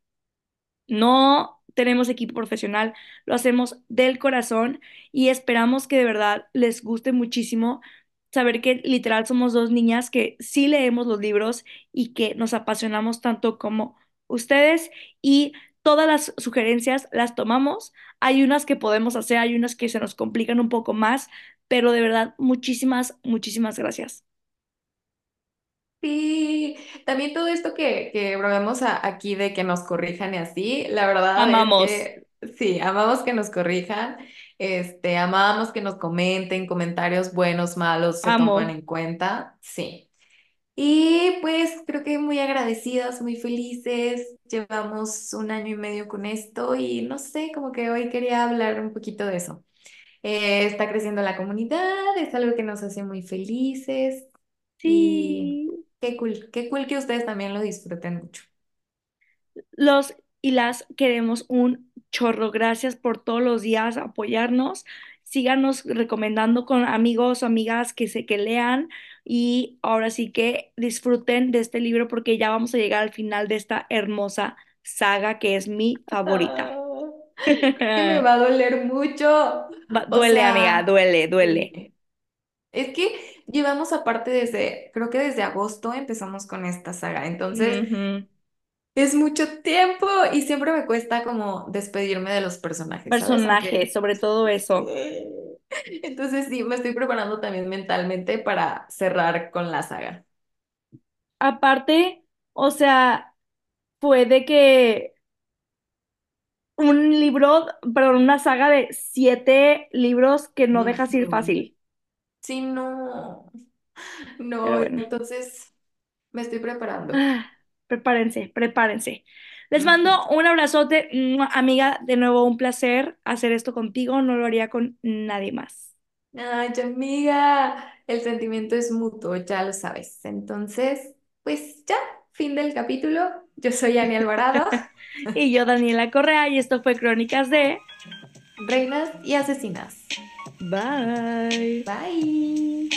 No tenemos equipo profesional, lo hacemos del corazón y esperamos que de verdad les guste muchísimo saber que literal somos dos niñas que sí leemos los libros y que nos apasionamos tanto como ustedes y todas las sugerencias las tomamos. Hay unas que podemos hacer, hay unas que se nos complican un poco más, pero de verdad muchísimas, muchísimas gracias. Sí, también todo esto que, que probemos a- aquí de que nos corrijan y así, la verdad es Amamos, que sí, amamos que nos corrijan, este, amamos que nos comenten comentarios buenos, malos, se toman amo, en cuenta, sí. Y pues creo que muy agradecidas, muy felices. Llevamos un año y medio con esto y no sé, como que hoy quería hablar un poquito de eso. Eh, está creciendo la comunidad, es algo que nos hace muy felices y sí. Qué cool, qué cool que ustedes también lo disfruten mucho. Los y las queremos un chorro. Gracias por todos los días apoyarnos. Síganos recomendando con amigos o amigas que se que lean y ahora sí que disfruten de este libro porque ya vamos a llegar al final de esta hermosa saga que es mi favorita. Que me va a doler mucho. Va- Duele, amiga, duele, duele. Es que llevamos aparte desde, creo que desde agosto empezamos con esta saga, entonces es mucho tiempo y siempre me cuesta como despedirme de los personajes. Personajes, sobre todo eso. Entonces sí, me estoy preparando también mentalmente para cerrar con la saga. Aparte, o sea, puede que un libro, perdón, una saga de siete libros que no dejas ir fácil. Sí, no, Pero no, bueno, entonces me estoy preparando. ah, prepárense, prepárense. Les mando Ujú. un abrazote, ¡mua! amiga. De nuevo, un placer hacer esto contigo. No lo haría con nadie más. Ay, amiga, el sentimiento es mutuo, ya lo sabes. Entonces, pues ya, fin del capítulo. Yo soy Ani Alvarado, Y yo, Daniela Correa, y esto fue Crónicas de... Reinas y Asesinas. Bye. Bye.